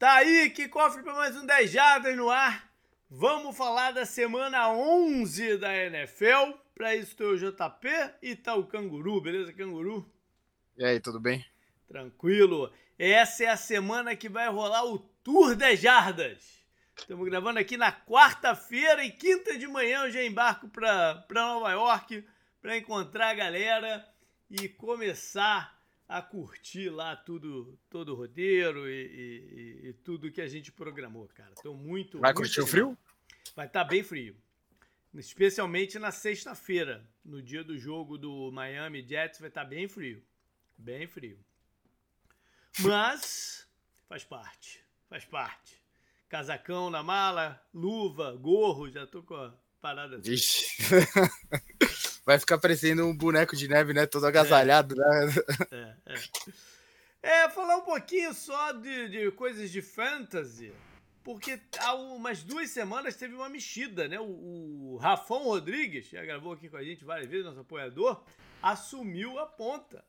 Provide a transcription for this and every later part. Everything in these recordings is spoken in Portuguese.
Tá aí, que cofre para mais um 10 Jardas no ar. Vamos falar da semana 11 da NFL. Para isso tem o JP e tá o Canguru, beleza, Canguru? E aí, tudo bem? Tranquilo. Essa é a semana que vai rolar o Tour 10 Jardas. Estamos gravando aqui na quarta-feira e quinta de manhã eu já embarco para Nova York para encontrar a galera e começar a curtir lá tudo, todo o roteiro e, e, e tudo que a gente programou, cara. Tô muito. Vai muito curtir o frio? Vai estar tá bem frio. Especialmente na sexta-feira, no dia do jogo do Miami Jets, vai estar tá bem frio. Bem frio. Mas faz parte. Faz parte. Casacão na mala, luva, gorro, já tô com a parada. Vixe. Vai ficar parecendo um boneco de neve, né? Todo agasalhado, né? é. É, é. falar um pouquinho só de, de coisas de fantasy. Porque há umas duas semanas teve uma mexida, né? O, o Rafão Rodrigues, já gravou aqui com a gente várias vezes, nosso apoiador, assumiu a ponta.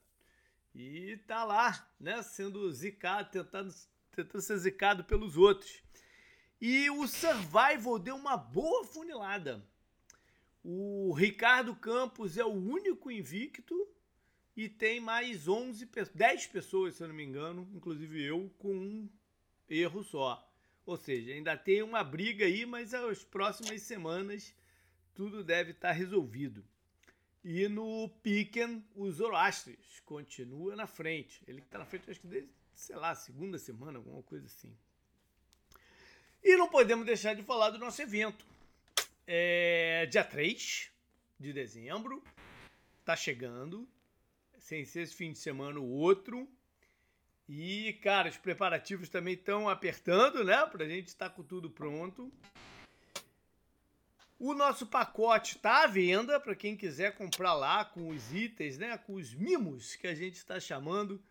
E tá lá, né? Sendo zicado, tentando, tentando ser zicado pelos outros. E o Survival deu uma boa funilada. O Ricardo Campos é o único invicto e tem mais 11, 10 pessoas, se eu não me engano, inclusive eu, com um erro só. Ou seja, ainda tem uma briga aí, mas as próximas semanas tudo deve estar resolvido. E no Piquen, o Zoroastres continua na frente. Ele está na frente, acho que desde, sei lá, segunda semana, alguma coisa assim. E não podemos deixar de falar do nosso evento. É dia 3 de dezembro. Tá chegando. Sem ser esse fim de semana o outro. E, cara, os preparativos também estão apertando, né? Pra gente estar tá com tudo pronto. O nosso pacote está à venda para quem quiser comprar lá com os itens, né? Com os mimos que a gente está chamando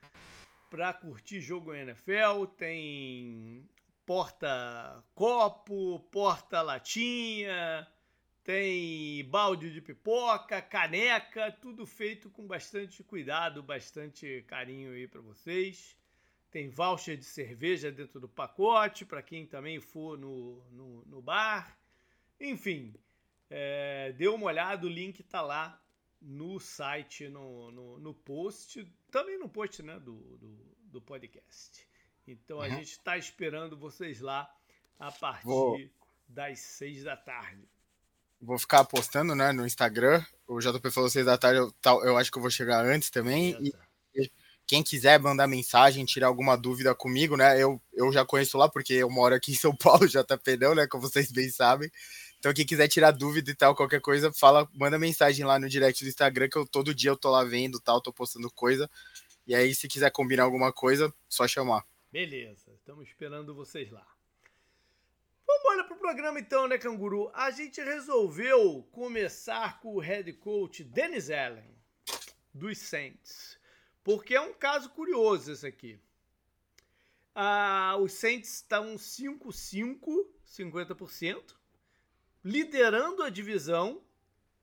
para curtir jogo NFL. Tem porta-copo, porta-latinha, tem balde de pipoca, caneca, tudo feito com bastante cuidado, bastante carinho aí para vocês. Tem voucher de cerveja dentro do pacote para quem também for no, no, no bar. Enfim, é, dê uma olhada, o link está lá no site, no, no, no, post, também no post né, do, do, do podcast. Então uhum. a gente está esperando vocês lá a partir Vou... das seis da tarde. Vou ficar postando né, no Instagram. O JP falou seis da tarde, eu, eu acho que eu vou chegar antes também. E, e quem quiser mandar mensagem, tirar alguma dúvida comigo, né? Eu, eu já conheço lá, porque eu moro aqui em São Paulo, JP não, né? Como vocês bem sabem. Então, quem quiser tirar dúvida e tal, qualquer coisa, fala, manda mensagem lá no direct do Instagram, que eu todo dia eu tô lá vendo tal, tô postando coisa. E aí, se quiser combinar alguma coisa, só chamar. Beleza, estamos esperando vocês lá. Vamos embora pro programa então, né, Canguru? A gente resolveu começar com o head coach Dennis Allen, dos Saints. Porque é um caso curioso esse aqui. Ah, os Saints estão 5-5, 50%, liderando a divisão,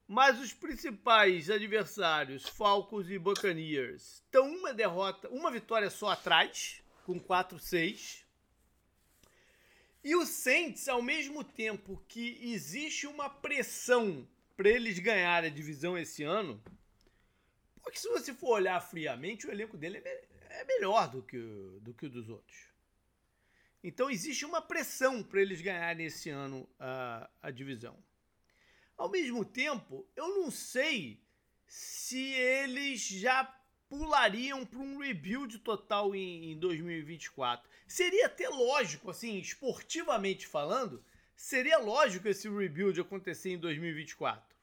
mas os principais adversários, Falcons e Buccaneers, estão uma derrota, uma vitória só atrás com 4-6. E o Saints, ao mesmo tempo que existe uma pressão para eles ganharem a divisão esse ano, porque se você for olhar friamente, o elenco dele é melhor do que, do que o dos outros. Então existe uma pressão para eles ganharem esse ano a, a divisão. Ao mesmo tempo, eu não sei se eles já pulariam para um rebuild total em, em 2024. Seria até lógico, assim, esportivamente falando, seria lógico esse rebuild acontecer em 2024.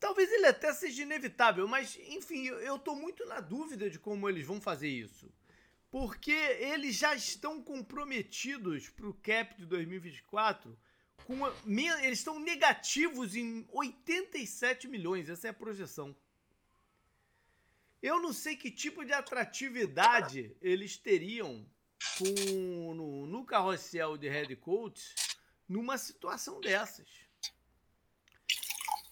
Talvez ele até seja inevitável, mas enfim, eu estou muito na dúvida de como eles vão fazer isso. Porque eles já estão comprometidos para o cap de 2024 com uma, eles estão negativos em 87 milhões, essa é a projeção. Eu não sei que tipo de atratividade eles teriam com, no, no carrossel de head coach numa situação dessas.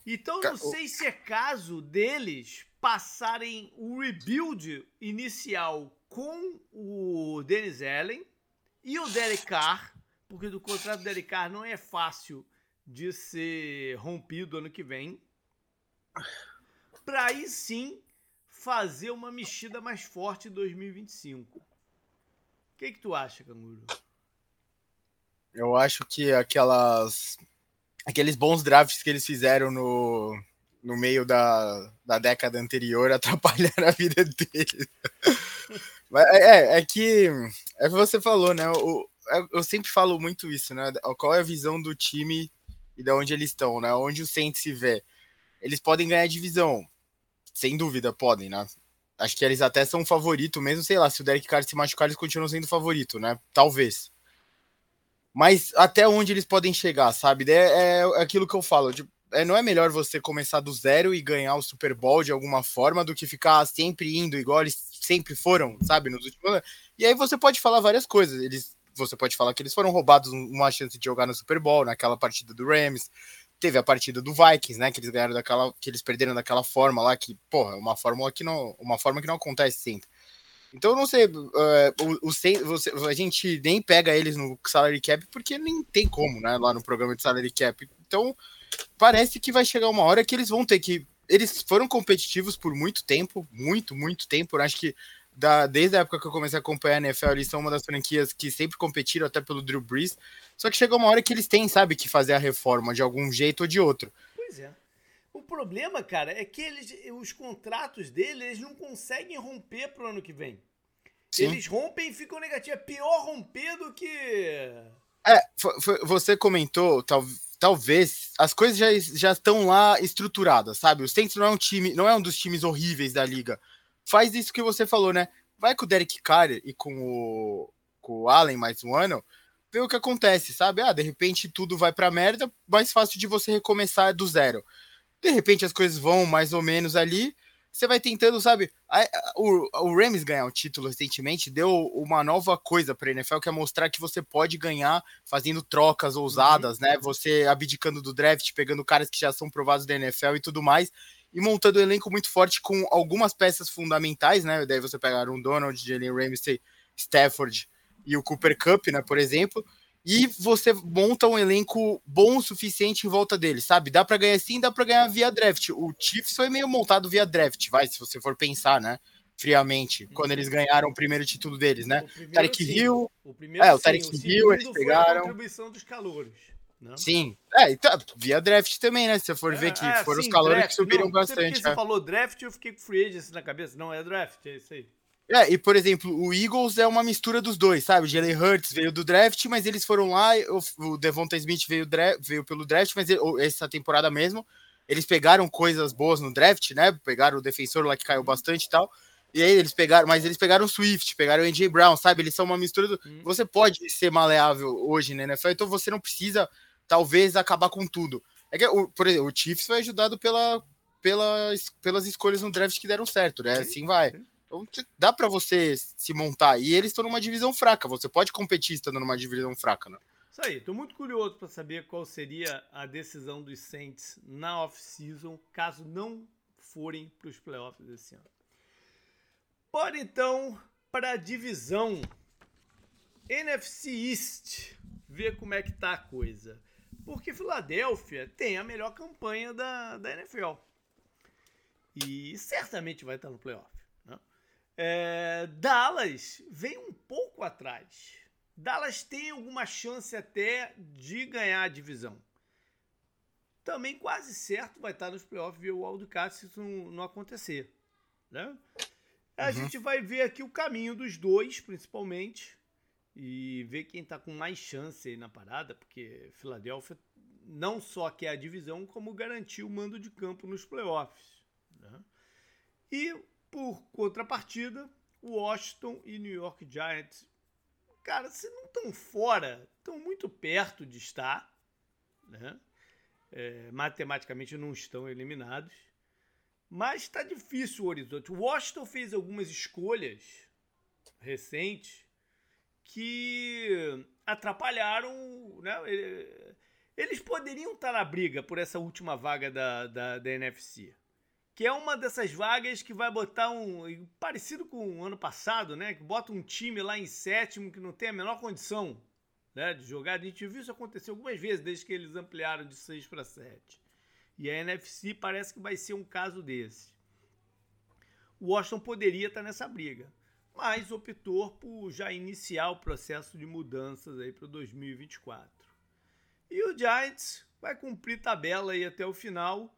Então não sei se é caso deles passarem o rebuild inicial com o Dennis Allen e o Derek Carr, porque do contrato do Derek Carr não é fácil de ser rompido ano que vem, para aí sim fazer uma mexida mais forte em 2025. O que, que tu acha, Canguru? Eu acho que aquelas aqueles bons drafts que eles fizeram no, no meio da, da década anterior atrapalharam a vida deles. É, é, é que é que você falou, né? É, eu sempre falo muito isso, né? Qual é a visão do time e de onde eles estão, né? Onde o Saints se vê. Eles podem ganhar divisão, sem dúvida, podem, né? Acho que eles até são favorito, mesmo, sei lá, se o Derek Carr se machucar, eles continuam sendo favorito, né? Talvez. Mas até onde eles podem chegar, sabe? É, é aquilo que eu falo. É, não é melhor você começar do zero e ganhar o Super Bowl de alguma forma do que ficar sempre indo igual eles sempre foram, sabe? Nos últimos anos. E aí você pode falar várias coisas. Eles, você pode falar que eles foram roubados uma chance de jogar no Super Bowl, naquela partida do Rams. Teve a partida do Vikings, né? Que eles ganharam daquela. que eles perderam daquela forma lá, que, porra, é uma fórmula que não. Uma forma que não acontece sempre. Então, eu não sei, uh, o, o, você, a gente nem pega eles no salary cap porque nem tem como, né, lá no programa de salary cap. Então, parece que vai chegar uma hora que eles vão ter que. Eles foram competitivos por muito tempo, muito, muito tempo. Eu acho que da, desde a época que eu comecei a acompanhar a NFL, eles são uma das franquias que sempre competiram, até pelo Drew Brees. Só que chegou uma hora que eles têm, sabe, que fazer a reforma de algum jeito ou de outro. Pois é. O problema, cara, é que eles, os contratos deles eles não conseguem romper pro ano que vem. Sim. Eles rompem e ficam negativos. É pior romper do que. É, você comentou, talvez talvez as coisas já, já estão lá estruturadas, sabe? O Saints não é um time, não é um dos times horríveis da liga. Faz isso que você falou, né? Vai com o Derek Carr e com o, com o Allen mais um ano, vê o que acontece, sabe? Ah, de repente tudo vai pra merda, mais fácil de você recomeçar do zero. De repente as coisas vão mais ou menos ali, você vai tentando, sabe? O, o Rams ganhar o título recentemente deu uma nova coisa para a NFL, que é mostrar que você pode ganhar fazendo trocas ousadas, uhum. né? Você abdicando do draft, pegando caras que já são provados da NFL e tudo mais, e montando um elenco muito forte com algumas peças fundamentais, né? Daí você pegar um Donald, Jalen Ramsey, Stafford e o Cooper Cup, né? Por exemplo e você monta um elenco bom o suficiente em volta dele, sabe? Dá para ganhar sim, dá para ganhar via draft. O Chiefs foi meio montado via draft, vai, se você for pensar, né? Friamente, quando eles ganharam o primeiro título deles, né? Tarek Hill. O primeiro, é, o Tarek Hill, eles pegaram. a contribuição dos calouros. Não? Sim, é, então, via draft também, né? Se você for é, ver que é, foram sim, os calores draft. que subiram não, bastante. Você é. falou draft, eu fiquei com free agency na cabeça. Não, é draft, é isso aí. É, e por exemplo, o Eagles é uma mistura dos dois, sabe? O Jalen Hurts veio do draft, mas eles foram lá, o Devonta Smith veio, veio pelo draft, mas ele, essa temporada mesmo, eles pegaram coisas boas no draft, né? Pegaram o defensor lá que caiu bastante e tal. E aí eles pegaram, mas eles pegaram o Swift, pegaram o AJ Brown, sabe? Eles são uma mistura do. Hum. Você pode ser maleável hoje, né, NFL, então você não precisa, talvez, acabar com tudo. É que, o, por exemplo, o Chiefs foi ajudado pela, pela, pelas escolhas no draft que deram certo, né? Assim vai. Então dá para você se montar. E eles estão numa divisão fraca. Você pode competir estando numa divisão fraca, né? Isso aí. Tô muito curioso para saber qual seria a decisão dos Saints na off-season, caso não forem para os playoffs desse ano. Bora então para a divisão NFC East. Ver como é que tá a coisa. Porque Filadélfia tem a melhor campanha da, da NFL. E certamente vai estar no playoff. É, Dallas vem um pouco atrás. Dallas tem alguma chance até de ganhar a divisão. Também quase certo vai estar nos playoffs ver o wildcard se isso não, não acontecer. Né? A uhum. gente vai ver aqui o caminho dos dois, principalmente, e ver quem está com mais chance na parada, porque Filadélfia não só quer a divisão, como garantiu o mando de campo nos playoffs. Né? E por contrapartida, Washington e New York Giants, cara, se não estão fora, estão muito perto de estar, né? É, matematicamente não estão eliminados, mas está difícil o horizonte. O Washington fez algumas escolhas recentes que atrapalharam, né? Eles poderiam estar na briga por essa última vaga da, da, da NFC que é uma dessas vagas que vai botar um. parecido com o ano passado, né? Que bota um time lá em sétimo que não tem a menor condição né, de jogar. A gente viu isso acontecer algumas vezes desde que eles ampliaram de 6 para 7. E a NFC parece que vai ser um caso desse. O Washington poderia estar nessa briga, mas optou por já iniciar o processo de mudanças aí para 2024. E o Giants vai cumprir tabela aí até o final,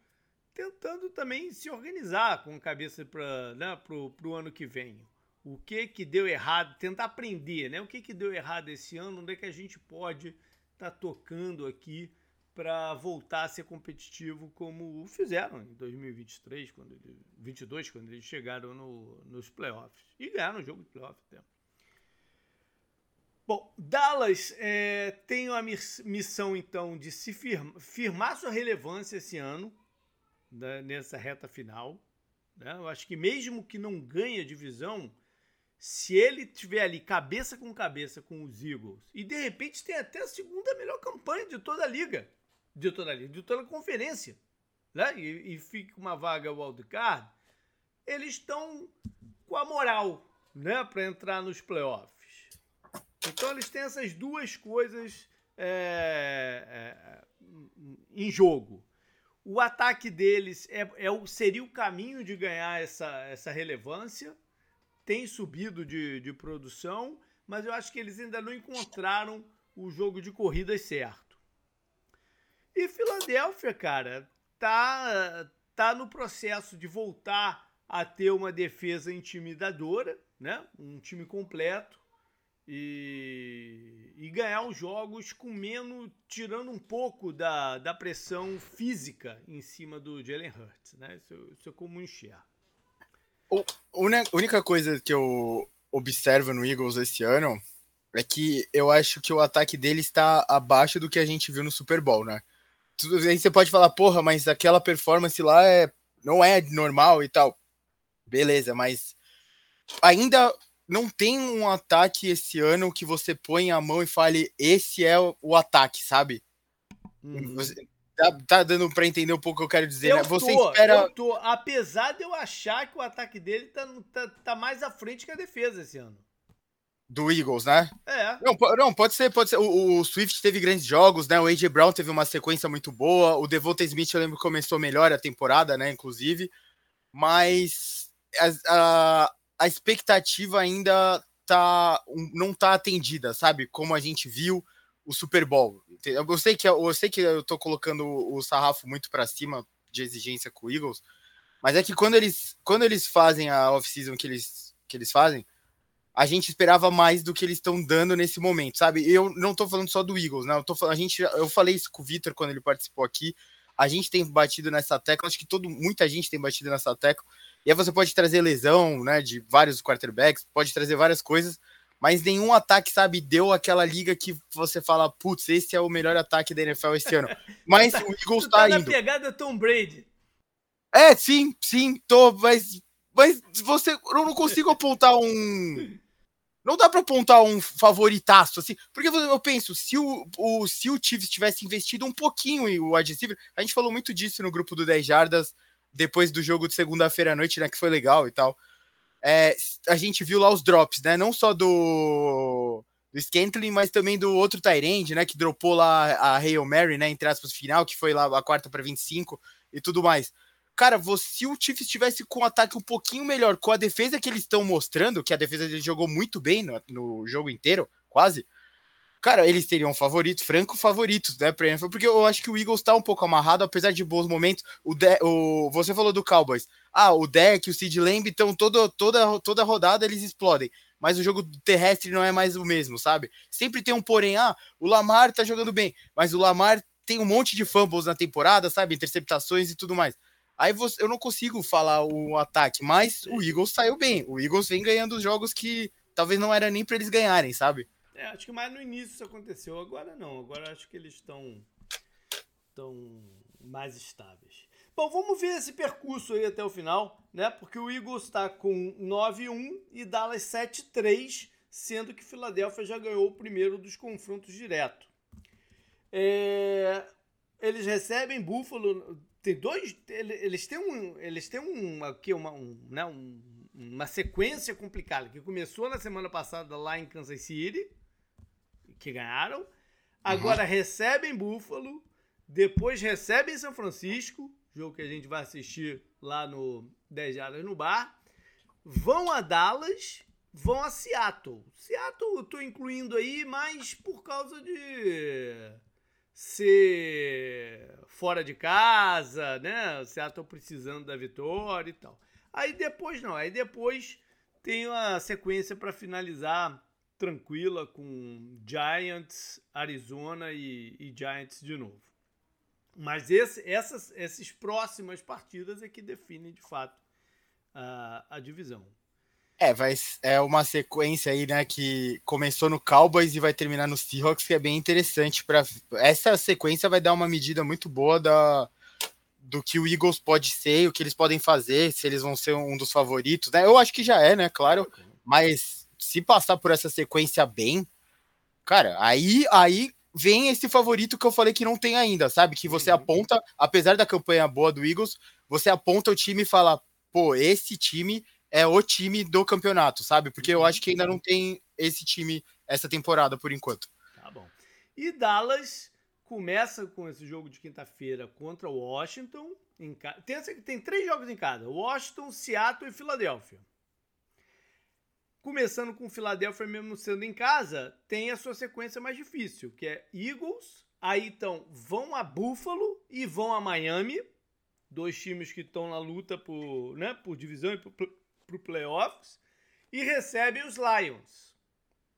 tentando também se organizar com cabeça para né, o ano que vem o que que deu errado, tentar aprender, né? O que que deu errado esse ano, onde é que a gente pode estar tá tocando aqui para voltar a ser competitivo como fizeram em 2023, quando 22, quando eles chegaram no, nos playoffs e ganharam o jogo de playoff até. Bom, Dallas é, tem a missão então de se firma, firmar sua relevância esse ano né, nessa reta final. Né? Eu acho que mesmo que não ganhe a divisão, se ele tiver ali cabeça com cabeça com os Eagles e de repente tem até a segunda melhor campanha de toda a liga, de toda a liga, de conferência, né? E, e fica uma vaga wildcard, eles estão com a moral, né, para entrar nos playoffs. Então eles têm essas duas coisas é, é, em jogo. O ataque deles é, é, seria o caminho de ganhar essa, essa relevância tem subido de, de produção, mas eu acho que eles ainda não encontraram o jogo de corridas certo. E Filadélfia, cara, tá, tá no processo de voltar a ter uma defesa intimidadora, né? Um time completo e, e ganhar os jogos com menos, tirando um pouco da, da pressão física em cima do Jalen Hurts, né? Isso, isso é como enxergar. A única coisa que eu observo no Eagles esse ano é que eu acho que o ataque dele está abaixo do que a gente viu no Super Bowl, né? Aí você pode falar, porra, mas aquela performance lá é, não é normal e tal. Beleza, mas ainda não tem um ataque esse ano que você põe a mão e fale, esse é o ataque, sabe? Uhum. Tá, tá dando para entender um pouco o que eu quero dizer, eu né? Você tô, espera. Eu tô, apesar de eu achar que o ataque dele tá, tá, tá mais à frente que a defesa esse ano. Do Eagles, né? É. Não, não pode ser, pode ser. O, o, Swift teve grandes jogos, né? O AJ Brown teve uma sequência muito boa. O Devonta Smith, eu lembro que começou melhor a temporada, né? Inclusive. Mas a, a, a expectativa ainda tá, não tá atendida, sabe? Como a gente viu o Super Bowl. Eu sei que eu sei que eu tô colocando o sarrafo muito para cima de exigência com o Eagles, mas é que quando eles quando eles fazem a off-season que eles que eles fazem, a gente esperava mais do que eles estão dando nesse momento, sabe? Eu não tô falando só do Eagles, né? Eu tô a gente eu falei isso com o Victor quando ele participou aqui. A gente tem batido nessa tecla, acho que todo muita gente tem batido nessa tecla. E aí você pode trazer lesão, né, de vários quarterbacks, pode trazer várias coisas, mas nenhum ataque, sabe, deu aquela liga que você fala, putz, esse é o melhor ataque da NFL esse ano. Mas o Eagles tá, tá indo. na pegada Tom Brady. É, sim, sim, tô, mas, mas você, eu não consigo apontar um... Não dá para apontar um favoritaço, assim, porque eu penso, se o, o, se o Chiefs tivesse investido um pouquinho em o wide a gente falou muito disso no grupo do 10 Jardas, depois do jogo de segunda-feira à noite, né, que foi legal e tal é, a gente viu lá os drops, né? Não só do, do Scantling, mas também do outro Tyrande, né? Que dropou lá a Hail Mary, né? Entre aspas, final, que foi lá a quarta para 25 e tudo mais. Cara, se o Chiefs estivesse com um ataque um pouquinho melhor, com a defesa que eles estão mostrando, que a defesa dele jogou muito bem no, no jogo inteiro, quase, cara, eles teriam favorito, franco favoritos, né, pra NFL, porque eu acho que o Eagles tá um pouco amarrado, apesar de bons momentos. O, de, o você falou do Cowboys. Ah, o deck, o Sid Lamb, então todo, toda, toda rodada eles explodem. Mas o jogo terrestre não é mais o mesmo, sabe? Sempre tem um porém, ah, o Lamar tá jogando bem, mas o Lamar tem um monte de fumbles na temporada, sabe? Interceptações e tudo mais. Aí você, eu não consigo falar o ataque, mas o Eagles saiu bem. O Eagles vem ganhando os jogos que talvez não era nem para eles ganharem, sabe? É, acho que mais no início isso aconteceu. Agora não. Agora acho que eles estão tão mais estáveis. Bom, vamos ver esse percurso aí até o final, né? Porque o Eagles está com 9-1 e Dallas 7-3, sendo que Filadélfia já ganhou o primeiro dos confrontos direto. É... Eles recebem Buffalo tem dois. Eles têm um. Eles têm um, aqui, uma, um, né, um, uma sequência complicada que começou na semana passada lá em Kansas City, que ganharam. Agora uhum. recebem Buffalo, depois recebem São Francisco, jogo que a gente vai assistir lá no 10 Jardas no Bar. Vão a Dallas, vão a Seattle. Seattle eu tô incluindo aí, mas por causa de ser fora de casa, né? Seattle precisando da vitória e tal. Aí depois não, aí depois tem a sequência para finalizar tranquila com Giants, Arizona e, e Giants de novo. Mas esse, essas, essas próximas partidas é que definem de fato a, a divisão. É, vai, é uma sequência aí, né, que começou no Cowboys e vai terminar no Seahawks, que é bem interessante para essa sequência vai dar uma medida muito boa da do que o Eagles pode ser, o que eles podem fazer, se eles vão ser um dos favoritos, né? Eu acho que já é, né, claro, mas se passar por essa sequência bem, cara, aí aí vem esse favorito que eu falei que não tem ainda, sabe? Que você uhum. aponta, apesar da campanha boa do Eagles, você aponta o time e fala, pô, esse time é o time do campeonato, sabe? Porque eu acho que ainda não tem esse time essa temporada por enquanto. Tá bom. E Dallas começa com esse jogo de quinta-feira contra o Washington. Em ca... tem, tem três jogos em cada: Washington, Seattle e Filadélfia. Começando com Filadélfia, mesmo sendo em casa, tem a sua sequência mais difícil, que é Eagles. Aí então vão a Buffalo e vão a Miami. Dois times que estão na luta por, né, por divisão e por, para o playoffs e recebe os Lions,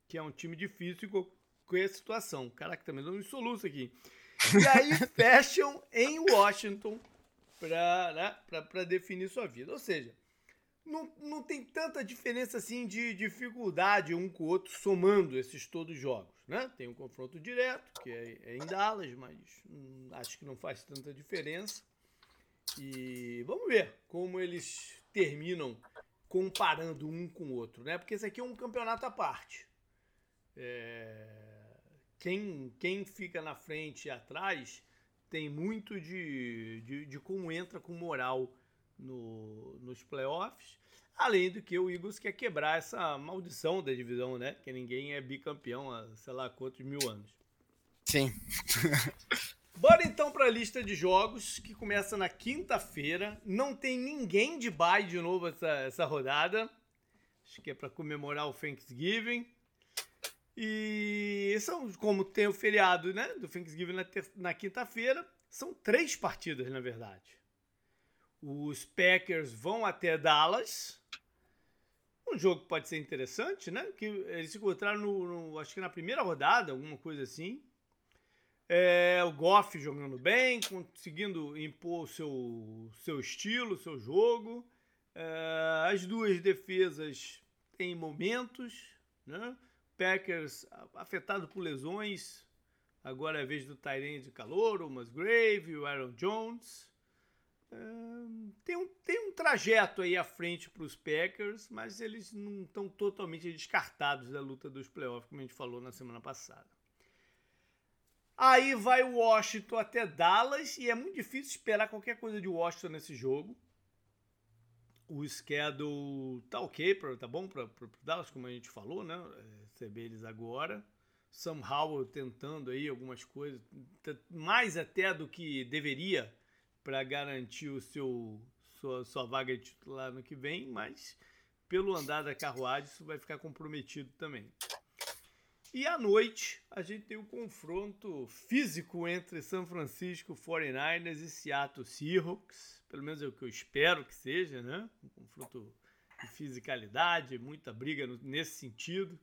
que é um time difícil com, essa situação. Caraca, também dando um soluço aqui. E aí fecham em Washington para né, definir sua vida. Ou seja, não, não tem tanta diferença assim de dificuldade um com o outro somando esses todos os jogos. Né? Tem um confronto direto, que é, é em Dallas, mas hum, acho que não faz tanta diferença. E vamos ver como eles terminam comparando um com o outro, né? Porque esse aqui é um campeonato à parte. É... Quem, quem fica na frente e atrás tem muito de, de, de como entra com moral no, nos playoffs. Além do que o Eagles quer quebrar essa maldição da divisão, né? Que ninguém é bicampeão há sei lá quantos mil anos. Sim. Bora então para a lista de jogos que começa na quinta-feira. Não tem ninguém de bye de novo essa, essa rodada. Acho que é para comemorar o Thanksgiving. E são, como tem o feriado né, do Thanksgiving na, na quinta-feira, são três partidas, na verdade. Os Packers vão até Dallas. Um jogo que pode ser interessante, né? Que eles se encontraram no, no, acho que na primeira rodada, alguma coisa assim. É, o Goff jogando bem, conseguindo impor o seu, seu estilo, seu jogo. É, as duas defesas têm momentos. Né? Packers afetado por lesões. Agora é a vez do Tyrande de calor, o Musgrave, o Aaron Jones. É, tem, um, tem um trajeto aí à frente para os Packers, mas eles não estão totalmente descartados da luta dos playoffs, como a gente falou na semana passada. Aí vai o Washington até Dallas e é muito difícil esperar qualquer coisa de Washington nesse jogo. O schedule tá ok, pra, tá bom para Dallas, como a gente falou, né? Receber eles agora. Sam Howell tentando aí algumas coisas, mais até do que deveria para garantir o seu sua, sua vaga de titular no que vem, mas pelo andar da carruagem isso vai ficar comprometido também. E à noite a gente tem o um confronto físico entre São Francisco 49ers e Seattle Seahawks. Pelo menos é o que eu espero que seja, né? Um confronto de fisicalidade, muita briga nesse sentido.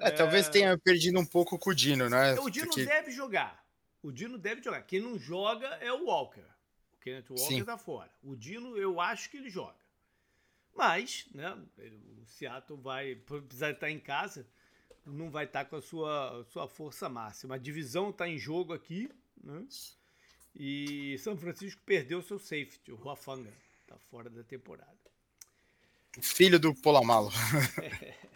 É, é... Talvez tenha perdido um pouco com o Dino, né? O Dino Porque... deve jogar. O Dino deve jogar. Quem não joga é o Walker. O Kenneth Walker Sim. tá fora. O Dino, eu acho que ele joga. Mas, né? O Seattle vai precisar estar em casa não vai estar tá com a sua, sua força máxima. A divisão está em jogo aqui, né? E São Francisco perdeu seu safety, o Ruafanga. Está fora da temporada. Filho do Polamalo. É.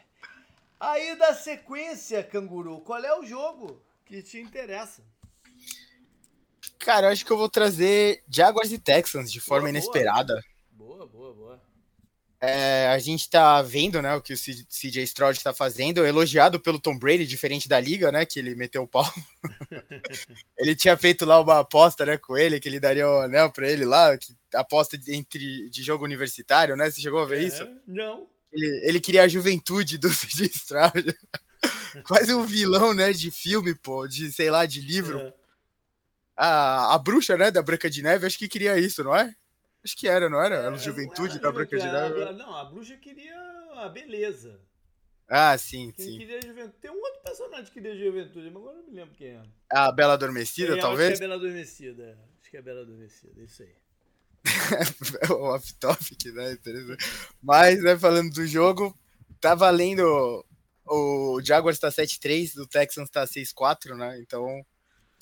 Aí da sequência, Canguru, qual é o jogo que te interessa? Cara, eu acho que eu vou trazer Jaguars e Texans de forma boa, inesperada. Boa, boa, boa. É, a gente tá vendo, né, o que o CJ Stroud tá fazendo, elogiado pelo Tom Brady, diferente da liga, né, que ele meteu o pau. ele tinha feito lá uma aposta, né, com ele, que ele daria o anel pra ele lá, que, aposta entre, de jogo universitário, né, você chegou a ver é, isso? Não. Ele, ele queria a juventude do CJ Stroud. Quase um vilão, né, de filme, pô, de, sei lá, de livro. É. A, a bruxa, né, da Branca de Neve, acho que queria isso, não é? Acho que era, não era? Era a é, juventude da Branca de Neve. Não, a bruxa queria a beleza. Ah, sim, quem sim. Queria juventude. Tem um outro personagem que queria juventude, mas agora não me lembro quem é. A Bela Adormecida, é, talvez? Acho que é a Bela Adormecida. Acho que é a Bela Adormecida, isso aí. o off-topic, né? Mas, né, falando do jogo, tá valendo. O Jaguars tá 7-3, o Texans tá 6-4, né? Então,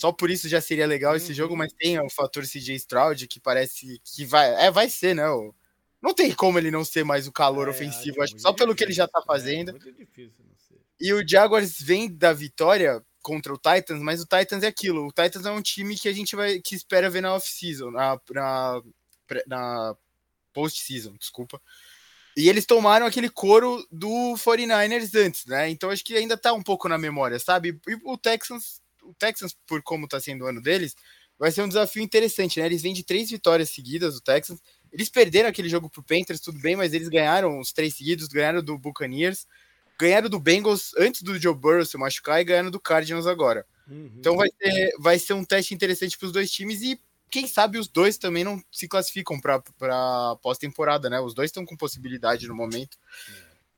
só por isso já seria legal esse jogo, uhum. mas tem o fator CJ Stroud que parece que vai, é, vai ser, né? O, não tem como ele não ser mais o calor é, ofensivo, acho que só pelo que ele já tá fazendo. É, muito difícil não ser. E o Jaguars vem da vitória contra o Titans, mas o Titans é aquilo. O Titans é um time que a gente vai que espera ver na off-season, na, na, na post-season, desculpa. E eles tomaram aquele couro do 49ers antes, né? Então acho que ainda tá um pouco na memória, sabe? E o Texans o Texans, por como está sendo o ano deles, vai ser um desafio interessante, né? Eles vêm de três vitórias seguidas, o Texans. Eles perderam aquele jogo pro Panthers, tudo bem, mas eles ganharam os três seguidos, ganharam do Buccaneers, ganharam do Bengals antes do Joe Burrow se machucar e ganharam do Cardinals agora. Uhum. Então vai ser, vai ser um teste interessante para os dois times e quem sabe os dois também não se classificam para pós-temporada, né? Os dois estão com possibilidade no momento.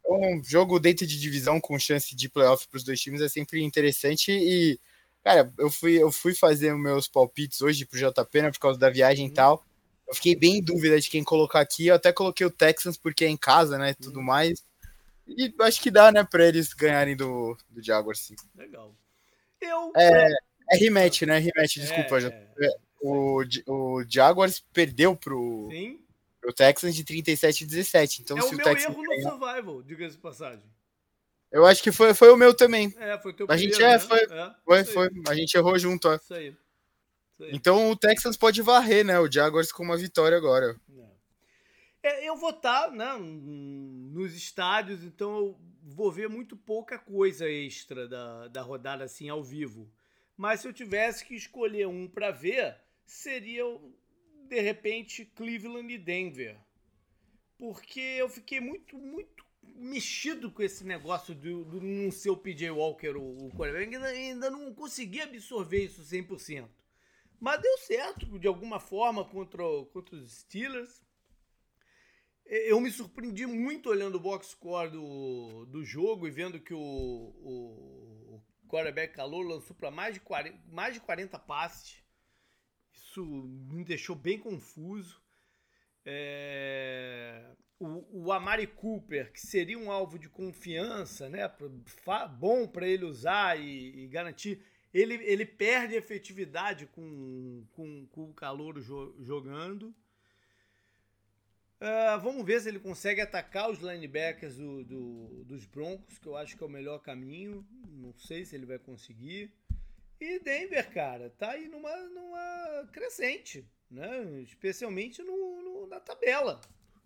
Então, um jogo dentro de divisão com chance de playoff para os dois times é sempre interessante e Cara, eu fui, eu fui fazer meus palpites hoje pro JP, né, por causa da viagem e uhum. tal. Eu fiquei bem em dúvida de quem colocar aqui. Eu até coloquei o Texans porque é em casa, né, tudo uhum. mais. E acho que dá, né, pra eles ganharem do, do Jaguars, sim. Legal. Eu... É, é rematch, né, rematch, desculpa. É, é, o, o Jaguars perdeu pro... Sim. Pro Texans de 37 a 17. Então, é se o, o meu Texans erro no survival, diga-se de passagem. Eu acho que foi, foi o meu também. É, foi teu A gente é, né? foi, é, foi, foi. A gente errou junto, ó. Isso aí. Isso aí. Então o Texans pode varrer, né? O Jaguars com uma vitória agora. É, eu vou estar tá, né, nos estádios, então eu vou ver muito pouca coisa extra da, da rodada assim ao vivo. Mas se eu tivesse que escolher um para ver, seria de repente Cleveland e Denver. Porque eu fiquei muito, muito mexido com esse negócio do, do não ser o PJ Walker o, quarterback. Ainda, ainda não consegui absorver isso 100%. Mas deu certo, de alguma forma, contra, contra os Steelers. Eu me surpreendi muito olhando o box score do, do jogo e vendo que o, o, o quarterback calor lançou para mais, de 40, mais de 40 passes. Isso me deixou bem confuso. É, o, o Amari Cooper, que seria um alvo de confiança, né, bom para ele usar e, e, garantir, ele, ele perde efetividade com, com, com o calor jo, jogando. Uh, vamos ver se ele consegue atacar os linebackers do, do, dos Broncos, que eu acho que é o melhor caminho. Não sei se ele vai conseguir. E Denver, cara, tá aí numa, numa crescente, né? especialmente no, na tabela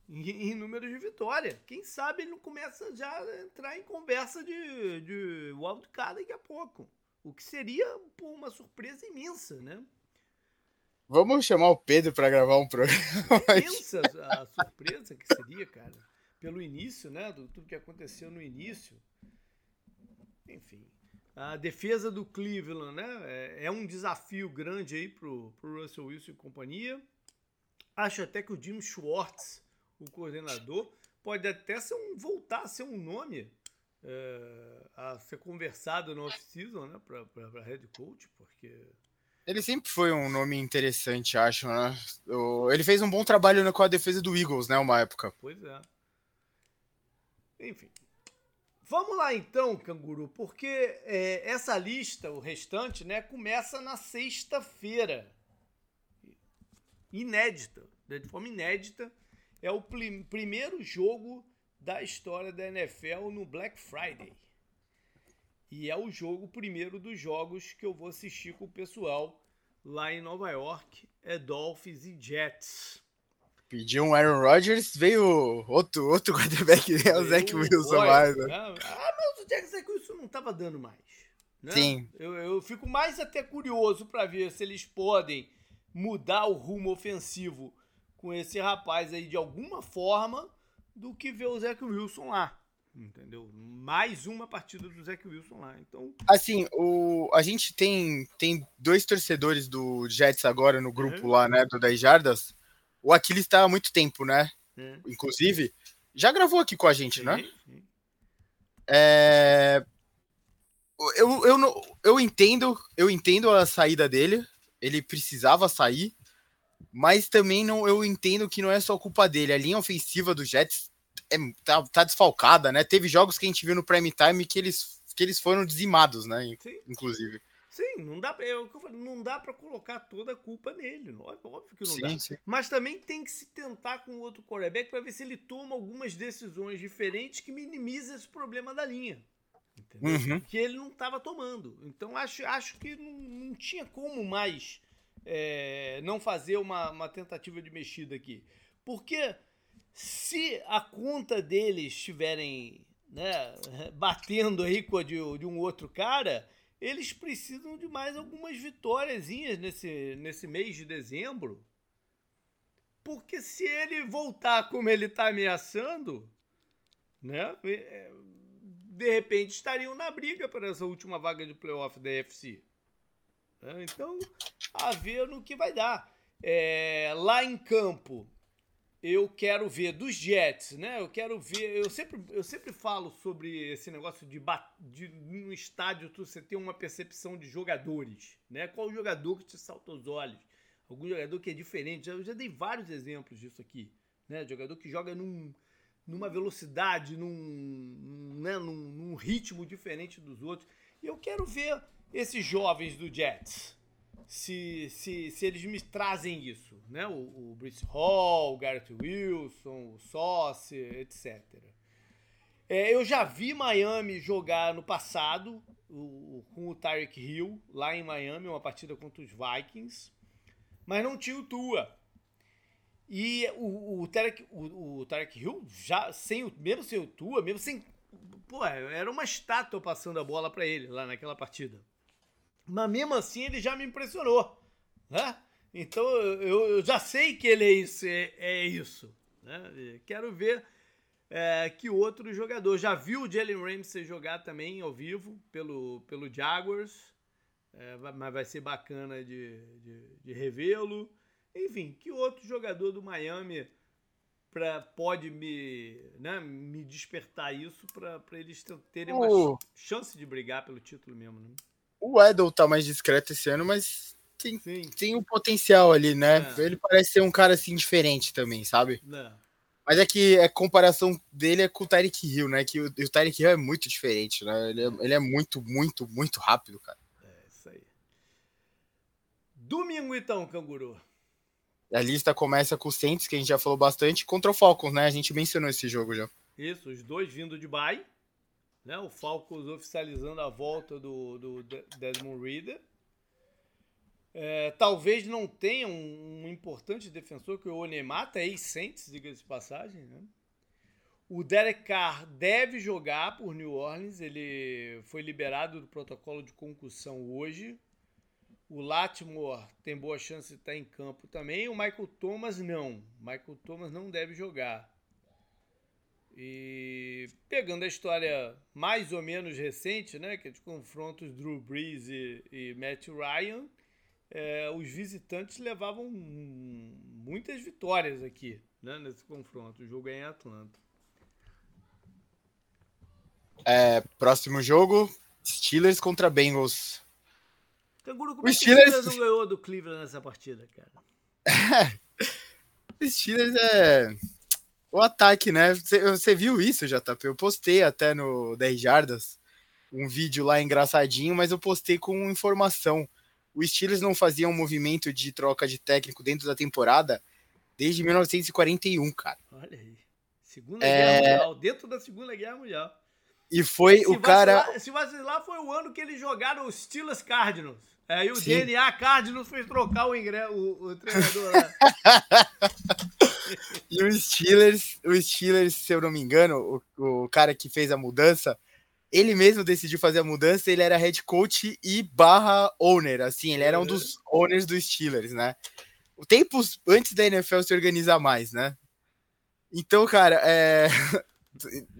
em, em números de vitória. Quem sabe ele não começa já a entrar em conversa de, de wildcard daqui a pouco. O que seria pô, uma surpresa imensa, né? Vamos chamar o Pedro para gravar um programa. Imensa a surpresa que seria, cara. Pelo início, né? Do tudo que aconteceu no início. Enfim. A defesa do Cleveland, né? É, é um desafio grande aí pro, pro Russell Wilson e companhia. Acho até que o Jim Schwartz o coordenador, pode até ser um, voltar a ser um nome é, a ser conversado no off-season, né, para head coach, porque... Ele sempre foi um nome interessante, acho, né? Ele fez um bom trabalho né, com a defesa do Eagles, né, uma época. Pois é. Enfim. Vamos lá então, Canguru, porque é, essa lista, o restante, né, começa na sexta-feira. Inédita, de forma inédita é o primeiro jogo da história da NFL no Black Friday. E é o jogo, primeiro dos jogos que eu vou assistir com o pessoal lá em Nova York é Dolphins e Jets. Pediu um Aaron Rodgers, veio outro, outro quarterback, é o Zach Wilson mais. Né? Ah, mas o Zach Wilson não estava dando mais. Né? Sim. Eu, eu fico mais até curioso para ver se eles podem mudar o rumo ofensivo com esse rapaz aí de alguma forma do que ver o Zach Wilson lá. Entendeu? Mais uma partida do Zach Wilson lá. Então. Assim, o, a gente tem, tem dois torcedores do Jets agora no grupo é. lá, né? Do 10 Jardas. O Aquiles está há muito tempo, né? É. Inclusive, já gravou aqui com a gente, sim, né? Sim. É... Eu, eu, eu entendo, eu entendo a saída dele. Ele precisava sair, mas também não, eu entendo que não é só culpa dele. A linha ofensiva do Jets é, tá, tá desfalcada, né? Teve jogos que a gente viu no prime time que eles, que eles foram dizimados, né? Sim. Inclusive. Sim, não dá, eu, não dá para colocar toda a culpa nele. Óbvio que não sim, dá. Sim. Mas também tem que se tentar com outro quarterback para ver se ele toma algumas decisões diferentes que minimizam esse problema da linha. Uhum. Que ele não estava tomando. Então acho, acho que não, não tinha como mais é, não fazer uma, uma tentativa de mexida aqui. Porque se a conta deles estiverem né, batendo aí com a de, de, um outro cara, eles precisam de mais algumas vitóriazinhas nesse, nesse mês de dezembro. Porque se ele voltar como ele está ameaçando, né, é, de repente estariam na briga para essa última vaga de playoff da UFC. Né, então, a ver no que vai dar. É, lá em campo, eu quero ver dos Jets, né? Eu quero ver. Eu sempre, eu sempre falo sobre esse negócio de, de no estádio você ter uma percepção de jogadores, né? Qual jogador que te salta aos olhos? Algum jogador que é diferente. Eu já dei vários exemplos disso aqui, né? Jogador que joga num, numa velocidade, num, né? num, num ritmo diferente dos outros. E eu quero ver esses jovens do Jets se, se, se eles me trazem isso, né? O, o Brice Hall, o Garrett Wilson, o Sauce, etc. É, eu já vi Miami jogar no passado o, com o Tyreek Hill, lá em Miami, uma partida contra os Vikings, mas não tinha o Tua. E o, o, Tarek, o, o Tarek Hill, já sem o, mesmo sem o Tua, mesmo sem. Pô, era uma estátua passando a bola para ele lá naquela partida. Mas mesmo assim ele já me impressionou. Né? Então eu, eu já sei que ele é isso. É, é isso né? Quero ver é, que outro jogador. Já viu o Jalen Ramsey jogar também ao vivo pelo, pelo Jaguars. É, mas vai ser bacana de, de, de revê-lo. Enfim, que outro jogador do Miami pra, pode me, né, me despertar isso para eles terem uma chance de brigar pelo título mesmo. Né? O Edel tá mais discreto esse ano, mas tem, tem um potencial ali, né? É. Ele parece ser um cara assim diferente também, sabe? É. Mas é que a é, comparação dele é com o Tyreek Hill, né? Que o, o Tyreek Hill é muito diferente, né? Ele é, ele é muito, muito, muito rápido, cara. É, isso aí. Domingo então, canguru. A lista começa com o Saints, que a gente já falou bastante, contra o Falcons, né? A gente mencionou esse jogo já. Isso, os dois vindo de bye né? O Falcons oficializando a volta do, do Desmond Reader. É, talvez não tenha um, um, importante defensor que o Onemata, ex-Saints, diga-se de passagem. Né? O Derek Carr deve jogar por New Orleans, ele foi liberado do protocolo de concussão hoje. O Latimore tem boa chance de estar em campo também. O Michael Thomas não. Michael Thomas não deve jogar. E pegando a história mais ou menos recente, né, que é de confrontos Drew Brees e, e Matt Ryan, é, os visitantes levavam muitas vitórias aqui né, nesse confronto. O jogo é em Atlanta. É, próximo jogo, Steelers contra Bengals. Canguru, como o é Steelers... o Steelers não ganhou do Cleveland nessa partida, cara? o Steelers é o ataque, né? Você, viu isso, JP? Eu postei até no 10 Jardas um vídeo lá engraçadinho, mas eu postei com informação. O Steelers não fazia um movimento de troca de técnico dentro da temporada desde 1941, cara. Olha aí. Segunda é... Guerra Mundial, dentro da Segunda Guerra Mundial. E foi se o cara. Vacilar, se vacilar, foi o ano que eles jogaram os Steelers Cardinals. Aí o Sim. DNA Cardinals fez trocar o, ingresso, o, o treinador lá. e o Steelers, o Steelers, se eu não me engano, o, o cara que fez a mudança, ele mesmo decidiu fazer a mudança, ele era head coach e barra owner, assim, ele era um dos owners dos Steelers, né? Tempos antes da NFL se organizar mais, né? Então, cara, é...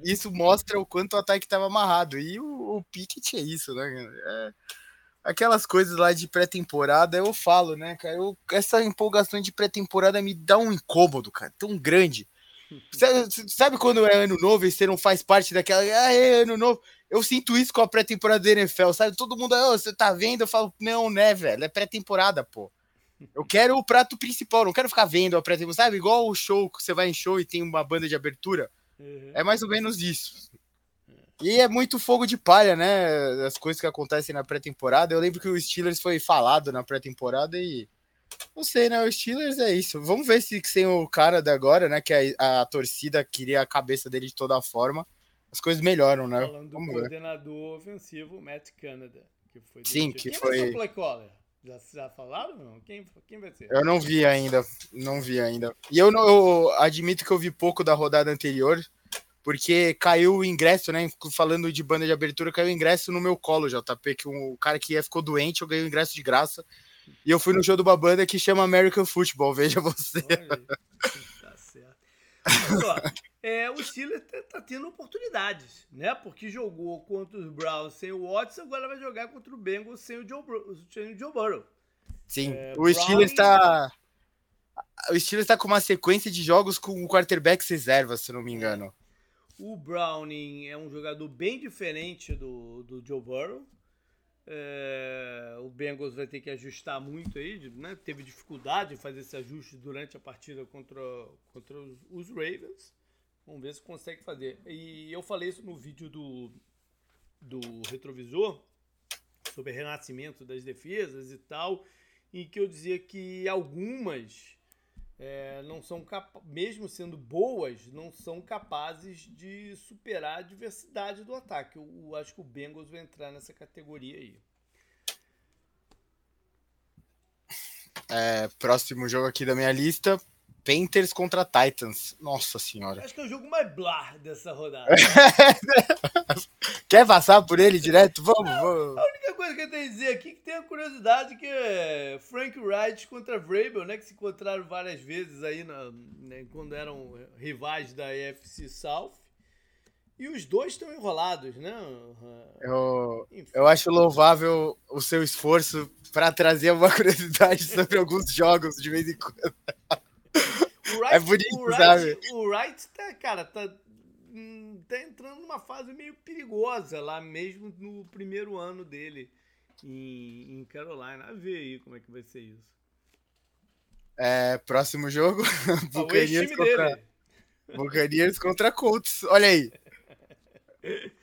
isso mostra o quanto o ataque estava amarrado. E o, o Pickett é isso, né? É... Aquelas coisas lá de pré-temporada, eu falo, né, cara? Eu, essa empolgação de pré-temporada me dá um incômodo, cara, tão grande. Sabe, sabe, quando é ano novo e você não faz parte daquela. Ah, é ano novo. Eu sinto isso com a pré-temporada da NFL, sabe? Todo mundo, oh, você tá vendo? Eu falo, não, né, velho? É pré-temporada, pô. Eu quero o prato principal, não quero ficar vendo a pré-temporada, sabe? Igual o show que você vai em show e tem uma banda de abertura. Uhum. É mais ou menos isso. E é muito fogo de palha, né? As coisas que acontecem na pré-temporada. Eu lembro que o Steelers foi falado na pré-temporada e. Não sei, né? O Steelers é isso. Vamos ver se sem o cara da agora, né? Que a, a, torcida queria a cabeça dele de toda forma. As coisas melhoram, né? Falando Vamos do ver. coordenador ofensivo, Matt Canada. Que foi Sim, que Quem foi. Já, já falaram? Não? Quem, quem vai ser? Eu não vi ainda. Não vi ainda. E eu, não, eu admito que eu vi pouco da rodada anterior porque caiu o ingresso, né? Falando de banda de abertura, caiu o ingresso no meu colo, JP, que o cara que ia ficou doente, eu ganhei o ingresso de graça. E eu fui no show de uma banda que chama American Football, veja você. tá certo. Só, é, o Steelers tá, tá, tendo oportunidades, né? Porque jogou contra os Browns sem o Watson, agora vai jogar contra o Bengals sem o Joe, sem o Joe Burrow. Sim, é, o Steelers está o Steelers está com uma sequência de jogos com o quarterback reserva, se não me engano. O Browning é um jogador bem diferente do, do Joe Burrow. É, o Bengals vai ter que ajustar muito aí, né? teve dificuldade em fazer esse ajuste durante a partida contra, contra os, os, Ravens. Vamos ver se consegue fazer. E eu falei isso no vídeo do, do retrovisor sobre renascimento das defesas e tal, em que eu dizia que algumas é, não são mesmo sendo boas, não são capazes de superar a diversidade do ataque. Eu, eu acho que o Bengals vai entrar nessa categoria aí. É, próximo jogo aqui da minha lista: Panthers contra Titans. Nossa senhora. Acho que é o jogo mais blá dessa rodada. Quer passar por ele direto? Vamos, vamos. Coisa que eu tenho a dizer aqui que tem a curiosidade que é Frank Wright contra Vrabel, né? Que se encontraram várias vezes aí na, né, quando eram rivais da AFC South. E os dois estão enrolados, né? Eu, eu acho louvável o seu esforço para trazer uma curiosidade sobre alguns jogos de vez em quando. Wright, é bonito, o Wright, sabe? O Wright tá, cara, tá, hum, tá entrando numa fase meio perigosa lá mesmo no primeiro ano dele em, em Carolina. A ver aí como é que vai ser isso. É, próximo jogo, Buccaneers contra, Buccaneers contra Colts. Olha aí.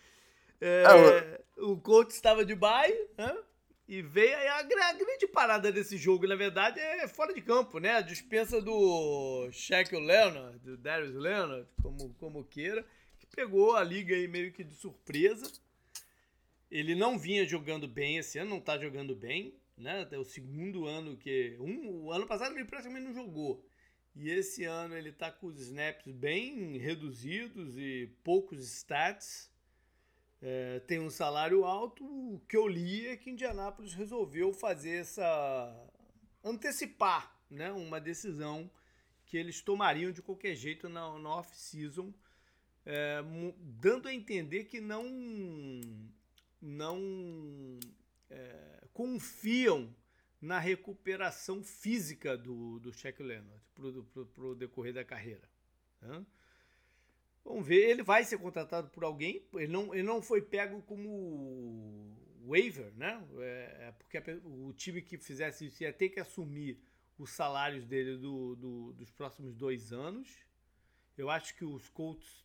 É, ah, o Colts estava de bye, né? E veio aí a, a, grande parada desse jogo, na verdade, é fora de campo, né? A dispensa do Shaquille Leonard, do Darius Leonard, como, como queira, que pegou a liga aí meio que de surpresa. Ele não vinha jogando bem esse ano, não tá jogando bem, né? É o segundo ano que. Um, o ano passado ele praticamente não jogou. E esse ano ele tá com os snaps bem reduzidos e poucos stats é, tem um salário alto. O que eu li é que Indianápolis resolveu fazer essa. antecipar né, uma decisão que eles tomariam de qualquer jeito na, na off-season, é, dando a entender que não. não é, confiam na recuperação física do, do Shaq Leonard para o decorrer da carreira. Né? Vamos ver, ele vai ser contratado por alguém. Ele não, ele não foi pego como waiver, né? É, é porque a, o time que fizesse isso ia ter que assumir os salários dele do, do, dos próximos dois anos. Eu acho que os Colts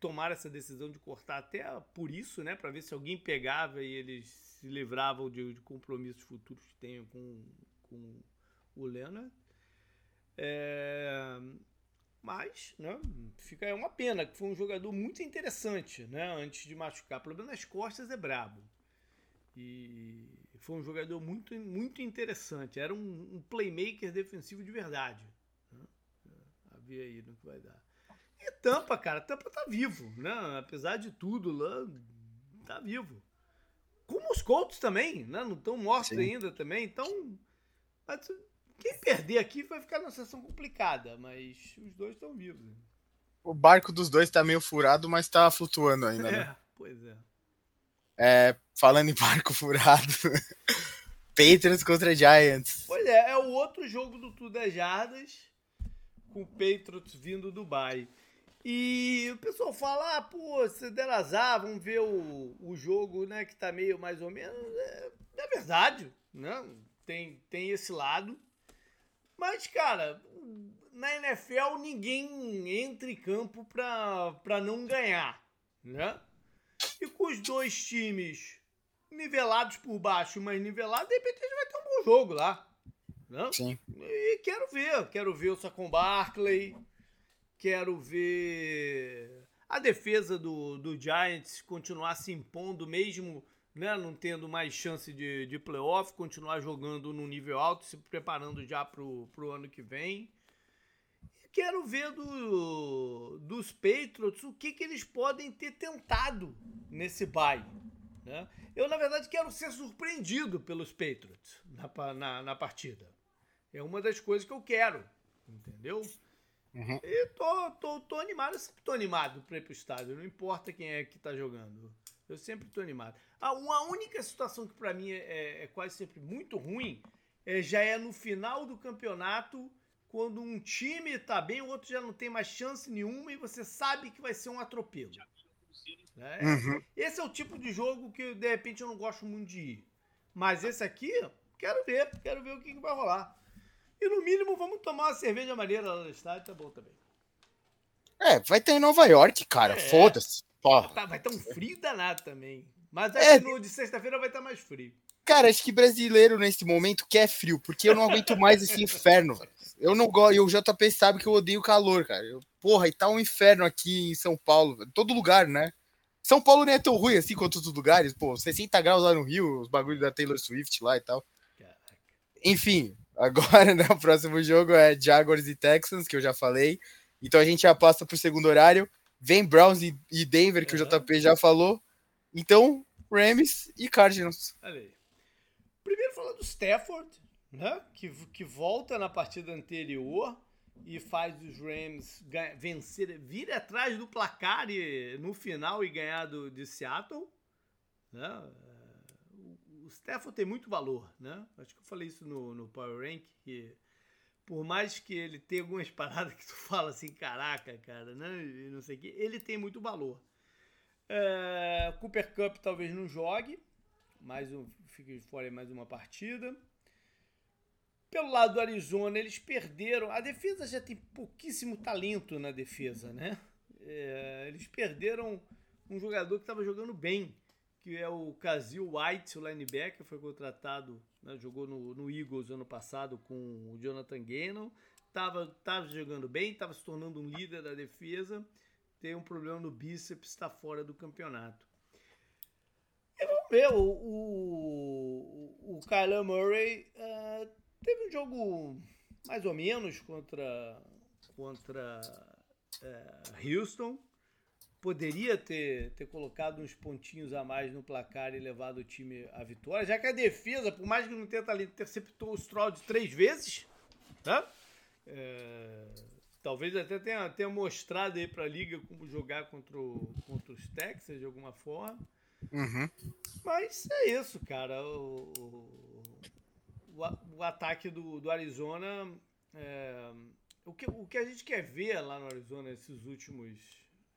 tomaram essa decisão de cortar até por isso, né? Para ver se alguém pegava e eles se livravam de, de compromissos futuros que tenham com, com o Leonard. É, Mas, né, fica é uma pena, que foi um jogador muito interessante, né, antes de machucar. O problema nas costas é brabo. E foi um jogador muito, muito interessante. Era um, um playmaker defensivo de verdade. Né? A ver aí no que vai dar. E Tampa, cara, Tampa tá vivo, né? Apesar de tudo lá, tá vivo. Como os Colts também, né? Não estão mortos Sim. ainda também. Então, quem perder aqui vai ficar numa situação complicada, mas os dois estão vivos. O barco dos dois tá meio furado, mas tá flutuando ainda, né? É, pois é. é falando em barco furado, Patriots contra Giants. Pois é, é o outro jogo do Tudo é Jardas, com o Patriots vindo do Dubai. E o pessoal fala, ah, pô, se der azar, vamos ver o, o jogo, né, que tá meio mais ou menos. É, é verdade, né? Tem, tem esse lado. Mas, cara, na NFL ninguém entra em campo pra, pra não ganhar, né? E com os dois times nivelados por baixo, mas nivelados, de repente a gente vai ter um bom jogo lá. Né? Sim. E quero ver, quero ver o Sacon Barkley, quero ver a defesa do, do Giants continuar se impondo mesmo né, não tendo mais chance de, de playoff, continuar jogando no nível alto, se preparando já para o ano que vem. Quero ver do, dos Patriots o que, que eles podem ter tentado nesse bye. Né? Eu, na verdade, quero ser surpreendido pelos Patriots na, na, na partida. É uma das coisas que eu quero, entendeu? Uhum. E tô, tô, tô animado, eu sempre tô animado para ir pro estádio, não importa quem é que tá jogando. Eu sempre tô animado. Ah, uma única situação que para mim é, é, é, quase sempre muito ruim é, já é no final do campeonato, quando um time tá bem, o outro já não tem mais chance nenhuma e você sabe que vai ser um atropelo. Né? Uhum. Esse é o tipo de jogo que de repente eu não gosto muito de ir. Mas esse aqui, quero ver, quero ver o que, que vai rolar. E no mínimo vamos tomar uma cerveja maneira lá no estádio, tá bom também. É, vai ter em Nova York, cara. É. Foda-se. Tá, vai estar um frio danado também. Mas acho é, que no de sexta-feira vai estar mais frio. Cara, acho que brasileiro nesse momento quer frio, porque eu não aguento mais esse inferno. Eu não gosto, e o JP sabe que eu odeio calor, cara. Eu, porra, e tá um inferno aqui em São Paulo, todo lugar, né? São Paulo nem é tão ruim assim quanto outros lugares, pô, 60 graus lá no Rio, os bagulhos da Taylor Swift lá e tal. Caraca. Enfim, agora, né, o próximo jogo é Jaguars e Texans, que eu já falei. Então a gente já passa pro segundo horário. Vem Browns e Denver, que uhum. o JP já falou. Então, Rams e Cardinals. Primeiro falar do Stafford, né? Que, que volta na partida anterior e faz os Rams vencer, vir atrás do placar e, no final e ganhar do, de Seattle. Né? Stafford tem muito valor, né? Acho que eu falei isso no, no Power Rank, que por mais que ele tenha algumas paradas que tu fala assim, caraca, cara, né? E não sei o que, ele tem muito valor. É, Cooper Cup talvez não jogue, mas um, fique fora em mais uma partida. Pelo lado do Arizona, eles perderam. A defesa já tem pouquíssimo talento na defesa, né? É, eles perderam um jogador que estava jogando bem, que é o Kazil White, o linebacker, foi contratado, né, jogou no, no, Eagles ano passado com o Jonathan Gannon. Estava tava jogando bem, estava se tornando um líder da defesa tem um problema no bíceps, está fora do campeonato. E vamos ver, o, o, o Kyler Murray uh, teve um jogo mais ou menos contra, contra uh, Houston. Poderia ter, ter colocado uns pontinhos a mais no placar e levado o time à vitória, já que a defesa, por mais que não tenha talento, interceptou o Stroud três vezes, tá? É, Talvez até tenha, tenha mostrado aí para a liga como jogar contra, o, contra os Texas de alguma forma. Uhum. Mas é isso, cara. O, o, o ataque do, do Arizona. É, o, que, o que a gente quer ver lá no Arizona nesses últimos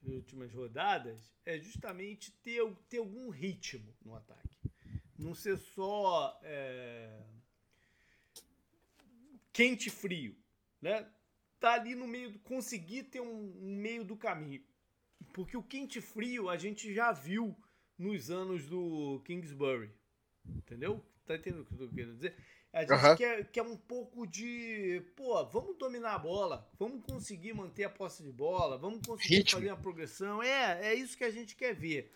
últimas rodadas é justamente ter, ter algum ritmo no ataque. Não ser só é, quente e frio. Né? tá ali no meio, conseguir ter um, um meio do caminho. Porque o quente frio a gente já viu nos anos do Kingsbury. Entendeu? Tá entendendo o que eu tô querendo dizer? A gente uhum. quer, quer um pouco de. Pô, vamos dominar a bola, vamos conseguir manter a posse de bola, vamos conseguir Ritmo. fazer uma progressão. É, é isso que a gente quer ver.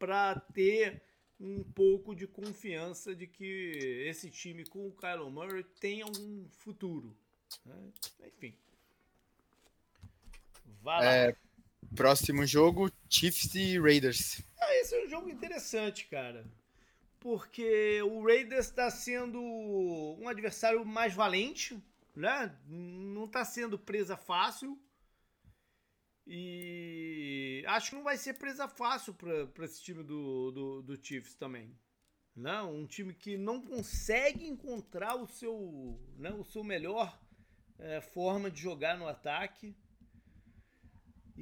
Para ter um pouco de confiança de que esse time com o Kylo Murray tenha um futuro. Né? Enfim. Vai lá. É, próximo jogo, Chiefs e Raiders. Ah, esse é um jogo interessante, cara porque o Raiders está sendo um adversário mais valente, né? Não está sendo presa fácil. E acho que não vai ser presa fácil para esse time do, do, do, Chiefs também. Né? Um time que não consegue encontrar o seu, né, o seu melhor é, forma de jogar no ataque.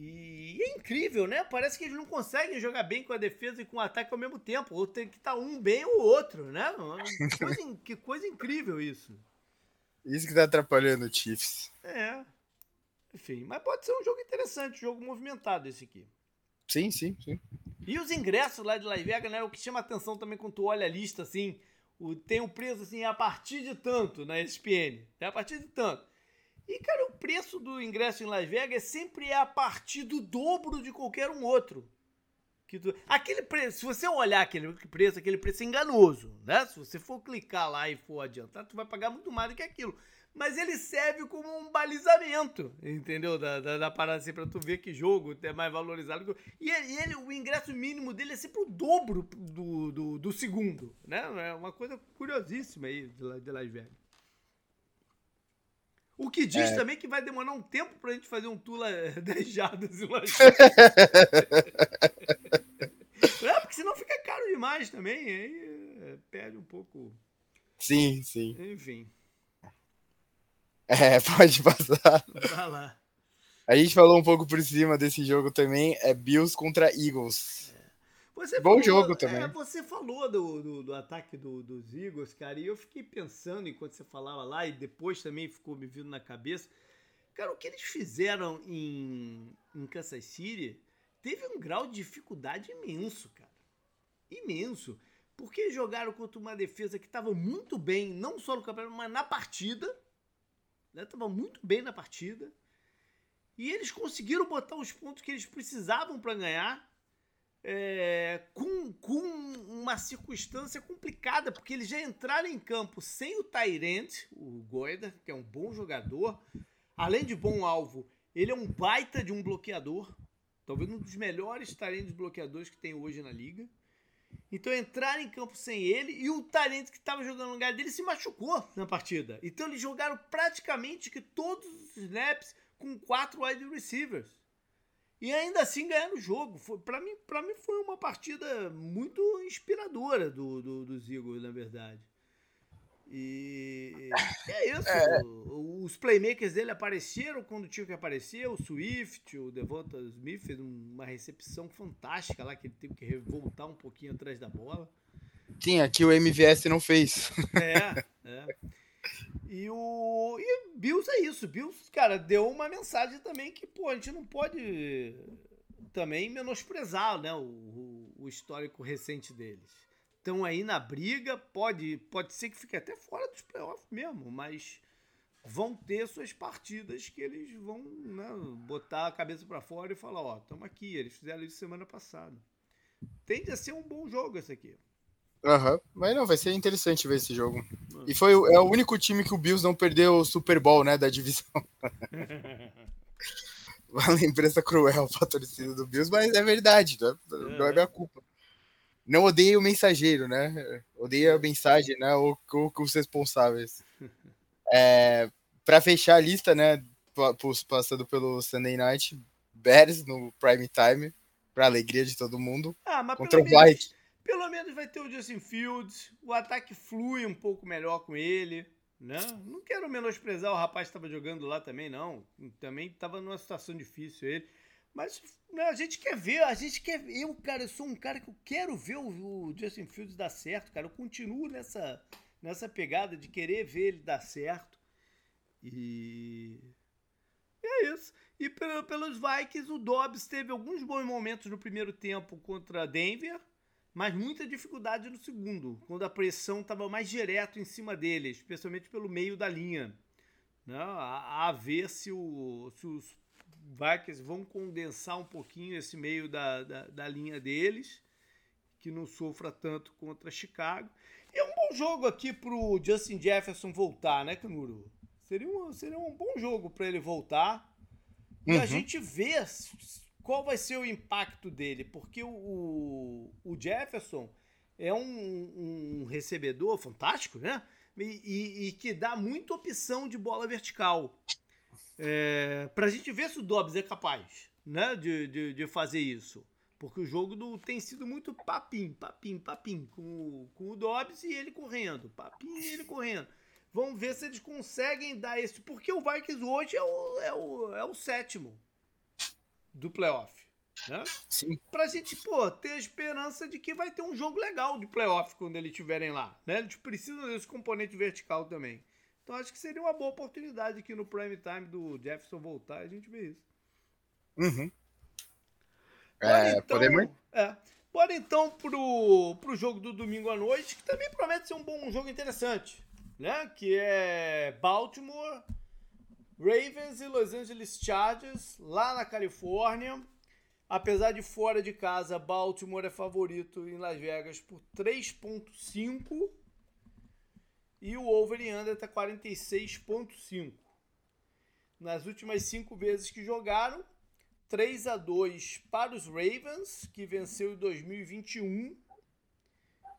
E é incrível, né? Parece que eles não conseguem jogar bem com a defesa e com o ataque ao mesmo tempo. Ou tem que estar tá um bem ou outro, né? Que coisa, que coisa incrível isso. Isso que tá atrapalhando o Chiefs. É. Enfim, mas pode ser um jogo interessante, um jogo movimentado esse aqui. Sim, sim, sim. E os ingressos lá de Las Vegas, né? O que chama atenção também quando tu olha a lista, assim, o, tem o um preço assim, a partir de tanto na ESPN. É a partir de tanto. E, cara, o preço do ingresso em Las Vegas sempre é a partir do dobro de qualquer um outro. Que tu... Aquele preço, se você olhar aquele preço, aquele preço é enganoso, né? Se você for clicar lá e for adiantar, tu vai pagar muito mais do que aquilo. Mas ele serve como um balizamento, entendeu? Da, da, da parada assim, pra tu ver que jogo é mais valorizado. E ele, o ingresso mínimo dele é sempre o dobro do, do, do segundo, né? É uma coisa curiosíssima aí de Las Vegas. O que diz é. também que vai demorar um tempo pra gente fazer um Tula 10 jardas e É, porque senão fica caro demais também. Aí é, perde um pouco. Sim, sim. Enfim. É, pode passar. Vai lá. A gente falou um pouco por cima desse jogo também. É Bills contra Eagles. Você Bom falou, jogo também. É, você falou do, do, do ataque do, dos Eagles, cara, e eu fiquei pensando enquanto você falava lá, e depois também ficou me vindo na cabeça. Cara, o que eles fizeram em, em Kansas City teve um grau de dificuldade imenso, cara. Imenso. Porque jogaram contra uma defesa que estava muito bem, não só no campeonato, mas na partida. Estava né? muito bem na partida. E eles conseguiram botar os pontos que eles precisavam para ganhar é, com, com uma circunstância complicada, porque eles já entraram em campo sem o Tyrant, o Goida, que é um bom jogador, além de bom alvo, ele é um baita de um bloqueador, talvez um dos melhores Tyrants bloqueadores que tem hoje na liga. Então entraram em campo sem ele e o Tyrant que estava jogando no lugar dele se machucou na partida. Então eles jogaram praticamente que todos os snaps com quatro wide receivers. E ainda assim ganhar o jogo. Para mim, pra mim foi uma partida muito inspiradora do, do, dos Eagles, na verdade. E é isso. É. Os playmakers dele apareceram quando tinha que aparecer. O Swift, o Devonta Smith fez uma recepção fantástica lá, que ele teve que voltar um pouquinho atrás da bola. Sim, aqui o MVS não fez. É, é. E o e Bills é isso. Bills, cara, deu uma mensagem também que, pô, a gente não pode também menosprezar, né, o, o histórico recente deles. Estão aí na briga, pode, pode ser que fique até fora dos playoffs mesmo, mas vão ter suas partidas que eles vão né, botar a cabeça para fora e falar, ó, estamos aqui, eles fizeram isso semana passada. Tende a ser um bom jogo esse aqui. Aham, uhum. mas não, vai ser interessante ver esse jogo. E foi é o único time que o Bills não perdeu o Super Bowl, né, da divisão. Uma lembrança cruel pra torcida do Bills, mas é verdade, né? não é minha culpa. Não odeio o mensageiro, né? Odeio a mensagem, né? Ou, ou os responsáveis. É, para fechar a lista, né? Passando pelo Sunday Night, Bears no prime time, para alegria de todo mundo. Ah, mas contra o Vikings. Pelo menos vai ter o Justin Fields, o ataque flui um pouco melhor com ele, né? Não quero menosprezar o rapaz que estava jogando lá também, não. Também estava numa situação difícil ele. Mas né, a gente quer ver, a gente quer. Eu, cara, eu sou um cara que eu quero ver o, o Justin Fields dar certo, cara. Eu continuo nessa, nessa pegada de querer ver ele dar certo. E. É isso. E pelos Vikings, o Dobbs teve alguns bons momentos no primeiro tempo contra Denver mas muita dificuldade no segundo, quando a pressão estava mais direto em cima dele, especialmente pelo meio da linha. Né? A, a ver se, o, se os Vikings vão condensar um pouquinho esse meio da, da, da linha deles, que não sofra tanto contra Chicago. E é um bom jogo aqui para o Justin Jefferson voltar, né, Canguru? Seria um, seria um bom jogo para ele voltar. E uhum. a gente vê qual vai ser o impacto dele, porque o, o Jefferson é um, um, recebedor fantástico, né? E, e, e, que dá muita opção de bola vertical. É, para a gente ver se o Dobbs é capaz né, de, de, de, fazer isso. Porque o jogo do, tem sido muito papim, papim, papim, com, com o Dobbs e ele correndo. Papim e ele correndo. Vamos ver se eles conseguem dar esse. Porque o Vikings hoje é o, é o, é o sétimo do playoff. Né? Sim. Pra gente, pô, ter a esperança de que vai ter um jogo legal de playoff quando eles estiverem lá. Né? Eles precisam desse componente vertical também. Então acho que seria uma boa oportunidade aqui no prime time do Jefferson voltar e a gente ver isso. Uhum. É, então, podemos? É. Bora então pro, pro jogo do domingo à noite, que também promete ser um bom um jogo interessante, né? Que é Baltimore Ravens e Los Angeles Chargers, lá na Califórnia. Apesar de fora de casa, Baltimore é favorito em Las Vegas por 3.5 e o over e under está 46.5. Nas últimas cinco vezes que jogaram, 3 a 2 para os Ravens, que venceu em 2021,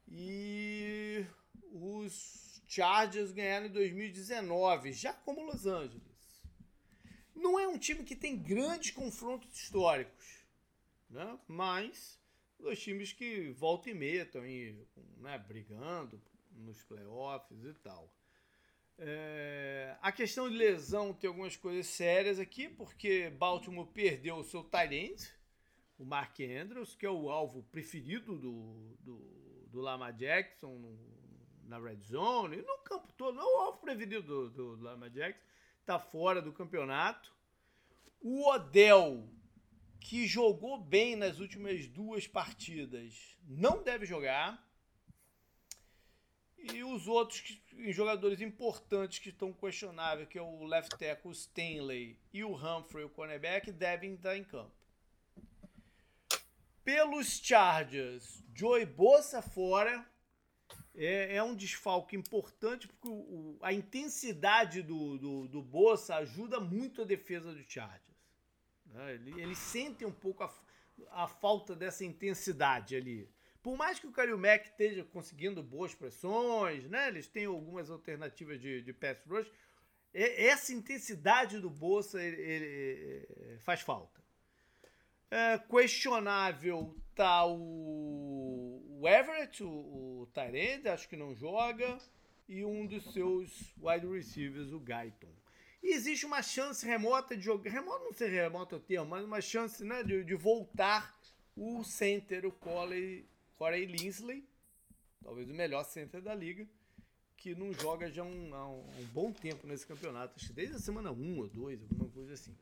e os Chargers ganharam em 2019, já como Los Angeles. Não é um time que tem grandes confrontos históricos, né? mas dois times que volta e meia estão aí, né, brigando nos playoffs e tal. É, a questão de lesão tem algumas coisas sérias aqui, porque Baltimore perdeu o seu tight o Mark Andrews, que é o alvo preferido do, do, do Lama Jackson no, na red zone, no campo todo, não o alvo preferido do, do, do Lama Jackson está fora do campeonato. O Odell, que jogou bem nas últimas duas partidas, não deve jogar. E os outros jogadores importantes que estão questionáveis, que é o left tackle Stanley e o Humphrey, o cornerback, devem estar em campo. Pelos Chargers, Joey Bossa fora, é, é um desfalque importante porque o, o, a intensidade do, do, do Bolsa ajuda muito a defesa do Chargers. Né? Ele, eles sentem um pouco a, a falta dessa intensidade ali. Por mais que o Kalil Mack esteja conseguindo boas pressões, né? eles têm algumas alternativas de, de pass rush, essa intensidade do Bolsa ele, ele, ele faz falta. É, questionável tá o, o Everett, o, o Tyrande, acho que não joga, e um dos seus wide receivers, o Guyton. E existe uma chance remota de jogar, remota não sei remota o termo, mas uma chance né, de, de voltar o center, o Corey, Corey Linsley, talvez o melhor center da liga, que não joga já um, há um, um bom tempo nesse campeonato, acho que desde a semana 1 ou 2, alguma coisa assim.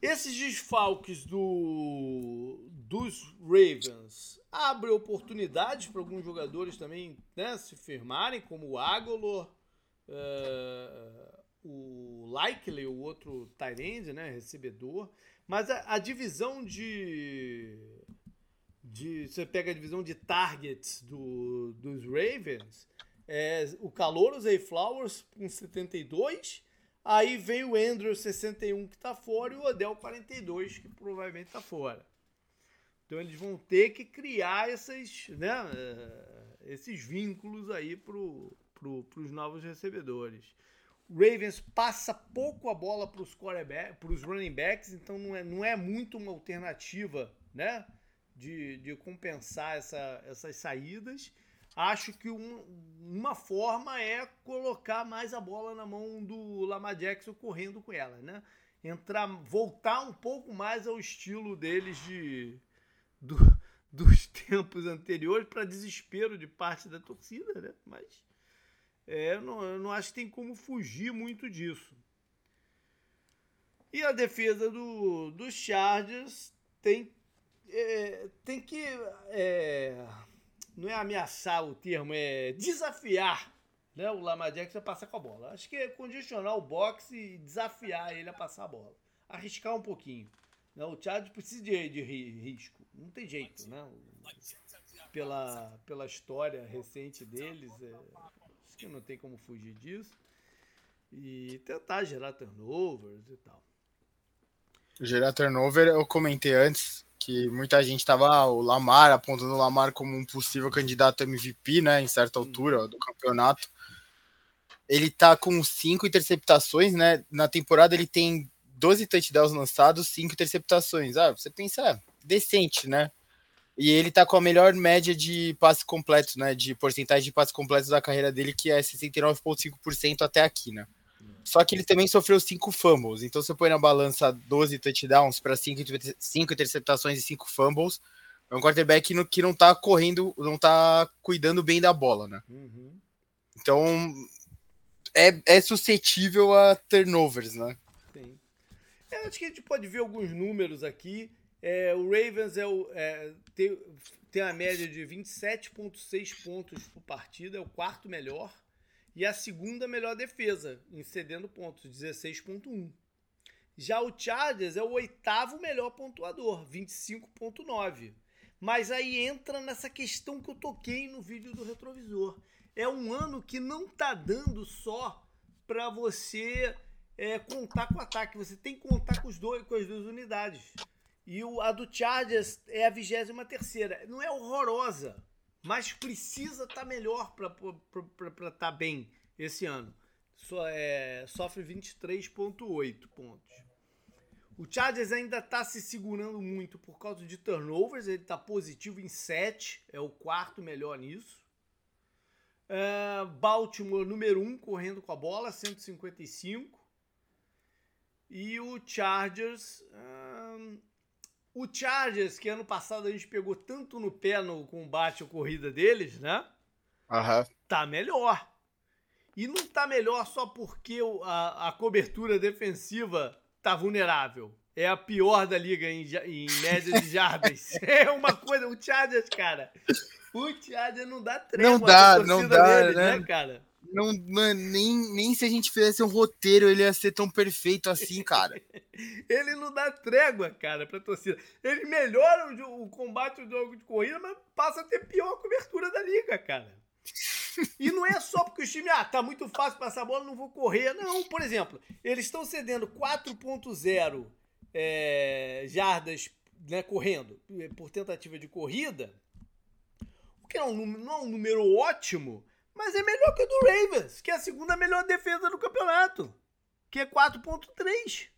Esses desfalques do, dos Ravens abrem oportunidades para alguns jogadores também né, se firmarem, como o Agolor, uh, o Likely, o outro Tyrande, né, recebedor. Mas a, a, divisão de, de. Você pega a divisão de targets do, dos Ravens, é o calor, os Flowers com 72 Aí vem o Andrew 61 que está fora e o Odell 42 que provavelmente está fora. Então eles vão ter que criar esses, né, uh, esses vínculos aí para pro, os novos recebedores. O Ravens passa pouco a bola para os running backs, então não é, não é muito uma alternativa né, de, de compensar essa, essas saídas. Acho que um, uma forma é colocar mais a bola na mão do Lamar Jackson correndo com ela, né? Entrar, voltar um pouco mais ao estilo deles de do, dos tempos anteriores para desespero de parte da torcida, né? Mas é, eu, não, eu não acho que tem como fugir muito disso. E a defesa do, dos Chargers tem é, tem que. É, não é ameaçar o termo, é desafiar né, o Lamar Jackson a passar com a bola. Acho que é condicionar o boxe e desafiar ele a passar a bola. Arriscar um pouquinho. Né? O Chargers precisa de, de risco. Não tem jeito, né? Pela, pela história recente deles, é, acho que não tem como fugir disso. E tentar gerar turnovers e tal. Gerar turnover, eu comentei antes que muita gente estava ah, o Lamar apontando o Lamar como um possível candidato MVP, né, em certa altura do campeonato. Ele tá com cinco interceptações, né? Na temporada ele tem 12 touchdowns lançados, cinco interceptações. Ah, você pensa, é, decente, né? E ele tá com a melhor média de passe completo, né? De porcentagem de passe completos da carreira dele, que é 69,5% até aqui, né? Só que ele também sofreu cinco fumbles. Então você põe na balança 12 touchdowns para cinco, cinco interceptações e cinco fumbles. É um quarterback no, que não tá correndo, não tá cuidando bem da bola, né? Uhum. Então é, é suscetível a turnovers, né? Sim. Eu acho que a gente pode ver alguns números aqui. É, o Ravens é, o, é, tem, tem a média de 27,6 pontos por partida, é o quarto melhor e a segunda melhor defesa, cedendo pontos, 16.1. Já o Chargers é o oitavo melhor pontuador, 25.9. Mas aí entra nessa questão que eu toquei no vídeo do retrovisor. É um ano que não tá dando só para você é, contar com o ataque, você tem que contar com, os dois, com as duas unidades. E o, a do Chargers é a vigésima terceira. Não é horrorosa, mas precisa estar tá melhor para estar tá bem esse ano. So, é, sofre 23,8 pontos. O Chargers ainda está se segurando muito por causa de turnovers, ele está positivo em 7, é o quarto melhor nisso. É, Baltimore, número 1, um, correndo com a bola, 155. E o Chargers. Um, o Chargers, que ano passado a gente pegou tanto no pé no combate ou corrida deles, né? Uhum. Tá melhor. E não tá melhor só porque a, a cobertura defensiva tá vulnerável. É a pior da liga em, em média de jardas. é uma coisa. O Chargers, cara. O Chargers não dá trégua. Não dá, não dá, deles, né? né, cara? Não, mano, nem, nem se a gente fizesse um roteiro ele ia ser tão perfeito assim, cara. ele não dá trégua, cara, pra torcida. Ele melhora o, o combate do jogo de corrida, mas passa a ter pior cobertura da liga, cara. E não é só porque o time, ah, tá muito fácil passar a bola, não vou correr. Não, por exemplo, eles estão cedendo 4.0 é, jardas né, correndo por tentativa de corrida, o que é um, não é um número ótimo, mas é melhor que o do Ravens, que é a segunda melhor defesa do campeonato, que é 4.3.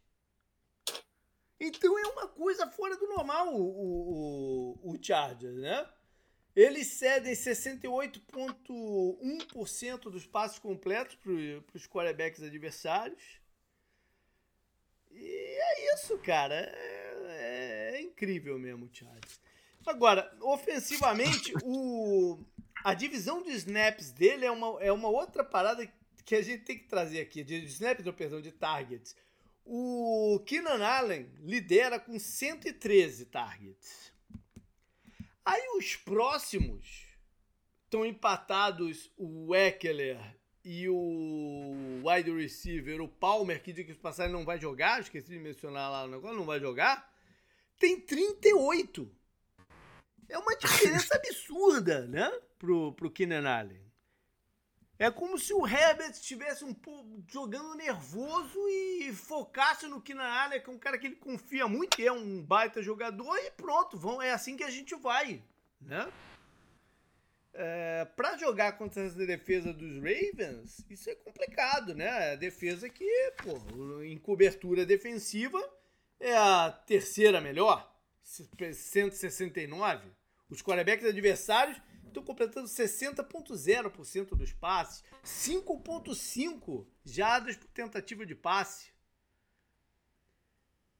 Então é uma coisa fora do normal o, o, o Chargers, né? Eles cedem 68,1% dos passos completos para os quarterbacks adversários. E é isso, cara. É, é incrível mesmo o Chargers. Agora, ofensivamente, o, a divisão de snaps dele é uma, é uma outra parada que a gente tem que trazer aqui. De snaps, ou perdão, de targets. O Keenan Allen lidera com 113 targets. Aí os próximos estão empatados o Eckler e o wide receiver, o Palmer, que de que passagem não vai jogar, esqueci de mencionar lá no negócio, não vai jogar, tem 38. É uma diferença absurda, né? Pro, pro Keenan Allen. É como se o Herbert estivesse um pouco jogando nervoso e focasse no Keenan Allen, que é um cara que ele confia muito, que é um baita jogador, e pronto, vão, é assim que a gente vai, né? É, para jogar contra essa defesa dos Ravens, isso é complicado, né? A defesa que, pô, em cobertura defensiva é a terceira melhor, 169. Os quarterbacks adversários estão completando 60,0% dos passes, 5,5 jardas por tentativa de passe.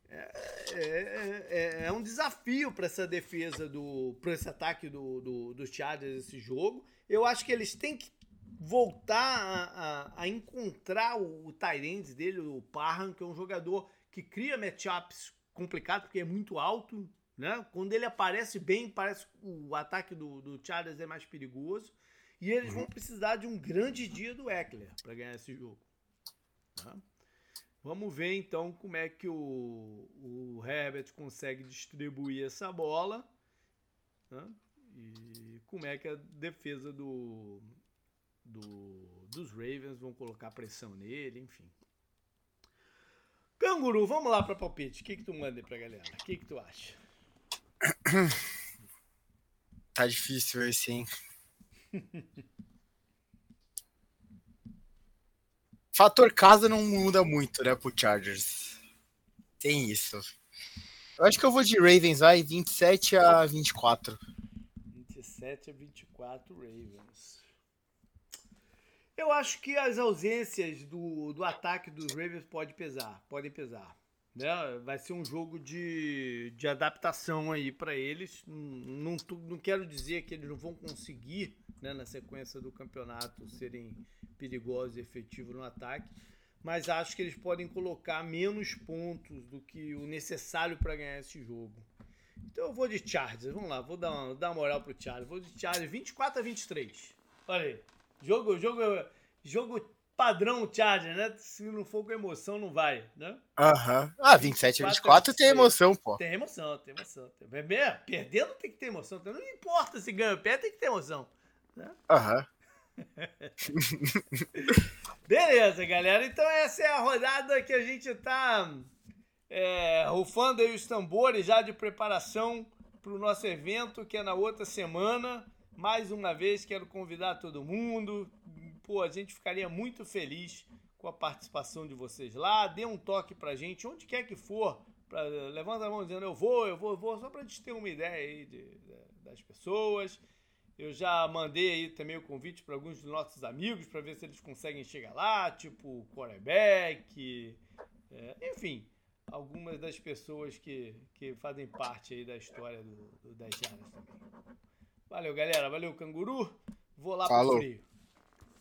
É, é, é, é um desafio para essa defesa do para esse ataque do, do, dos Chargers esse jogo. Eu acho que eles têm que voltar a, a, a encontrar o, o Tyrande dele, o Parham, que é um jogador que cria matchups complicados porque é muito alto, Né? Quando ele aparece bem, parece que o ataque do, do Chargers é mais perigoso. E eles vão uhum. precisar de um grande dia do Eckler para ganhar esse jogo. Tá? Vamos ver então como é que o, o Herbert consegue distribuir essa bola. Né? E como é que a defesa do, do, dos Ravens vão colocar pressão nele, enfim. Canguru, vamos lá para palpite. O que, que tu manda aí pra galera? O que, que tu acha? Tá difícil esse, hein? Fator casa não muda muito, né, pro Chargers. Tem isso. Eu acho que eu vou de Ravens, vai, 27 a 24. 27 a 24 Ravens. Eu acho que as ausências do, do ataque dos Ravens pode pesar, podem pesar. Né? Vai ser um jogo de, de adaptação aí para eles. Não, não, não quero dizer que eles não vão conseguir, né, na sequência do campeonato, serem perigosos e efetivos no ataque, mas acho que eles podem colocar menos pontos do que o necessário para ganhar esse jogo. Então eu vou de Chargers, vamos lá, vou dar uma, dar uma moral pro Chargers. Vou de Chargers 24 a 23. Olha aí. Jogo, jogo, jogo padrão Charger, né? Se não for com emoção, não vai, né? Aham. Uhum. Ah, 27 a 24 tem emoção, pô. Tem emoção, tem emoção. Tem... Perdendo tem que ter emoção. Não importa se ganha ou perde, tem que ter emoção. Né? Aham. Uhum. Beleza, galera. Então essa é a rodada que a gente tá é, rufando aí os tambores já de preparação para o nosso evento, que é na outra semana. Mais uma vez, quero convidar todo mundo. Pô, a gente ficaria muito feliz com a participação de vocês lá. Dê um toque pra gente, onde quer que for. Pra, levanta a mão dizendo eu vou, eu vou, eu vou, só pra gente ter uma ideia aí de, de, das pessoas. Eu já mandei aí também o convite para alguns dos nossos amigos para ver se eles conseguem chegar lá, tipo quarterback, é, enfim, algumas das pessoas que, que fazem parte aí da história do, do 10 Jardas também. Valeu, galera. Valeu, canguru. Vou lá Falou. pro frio.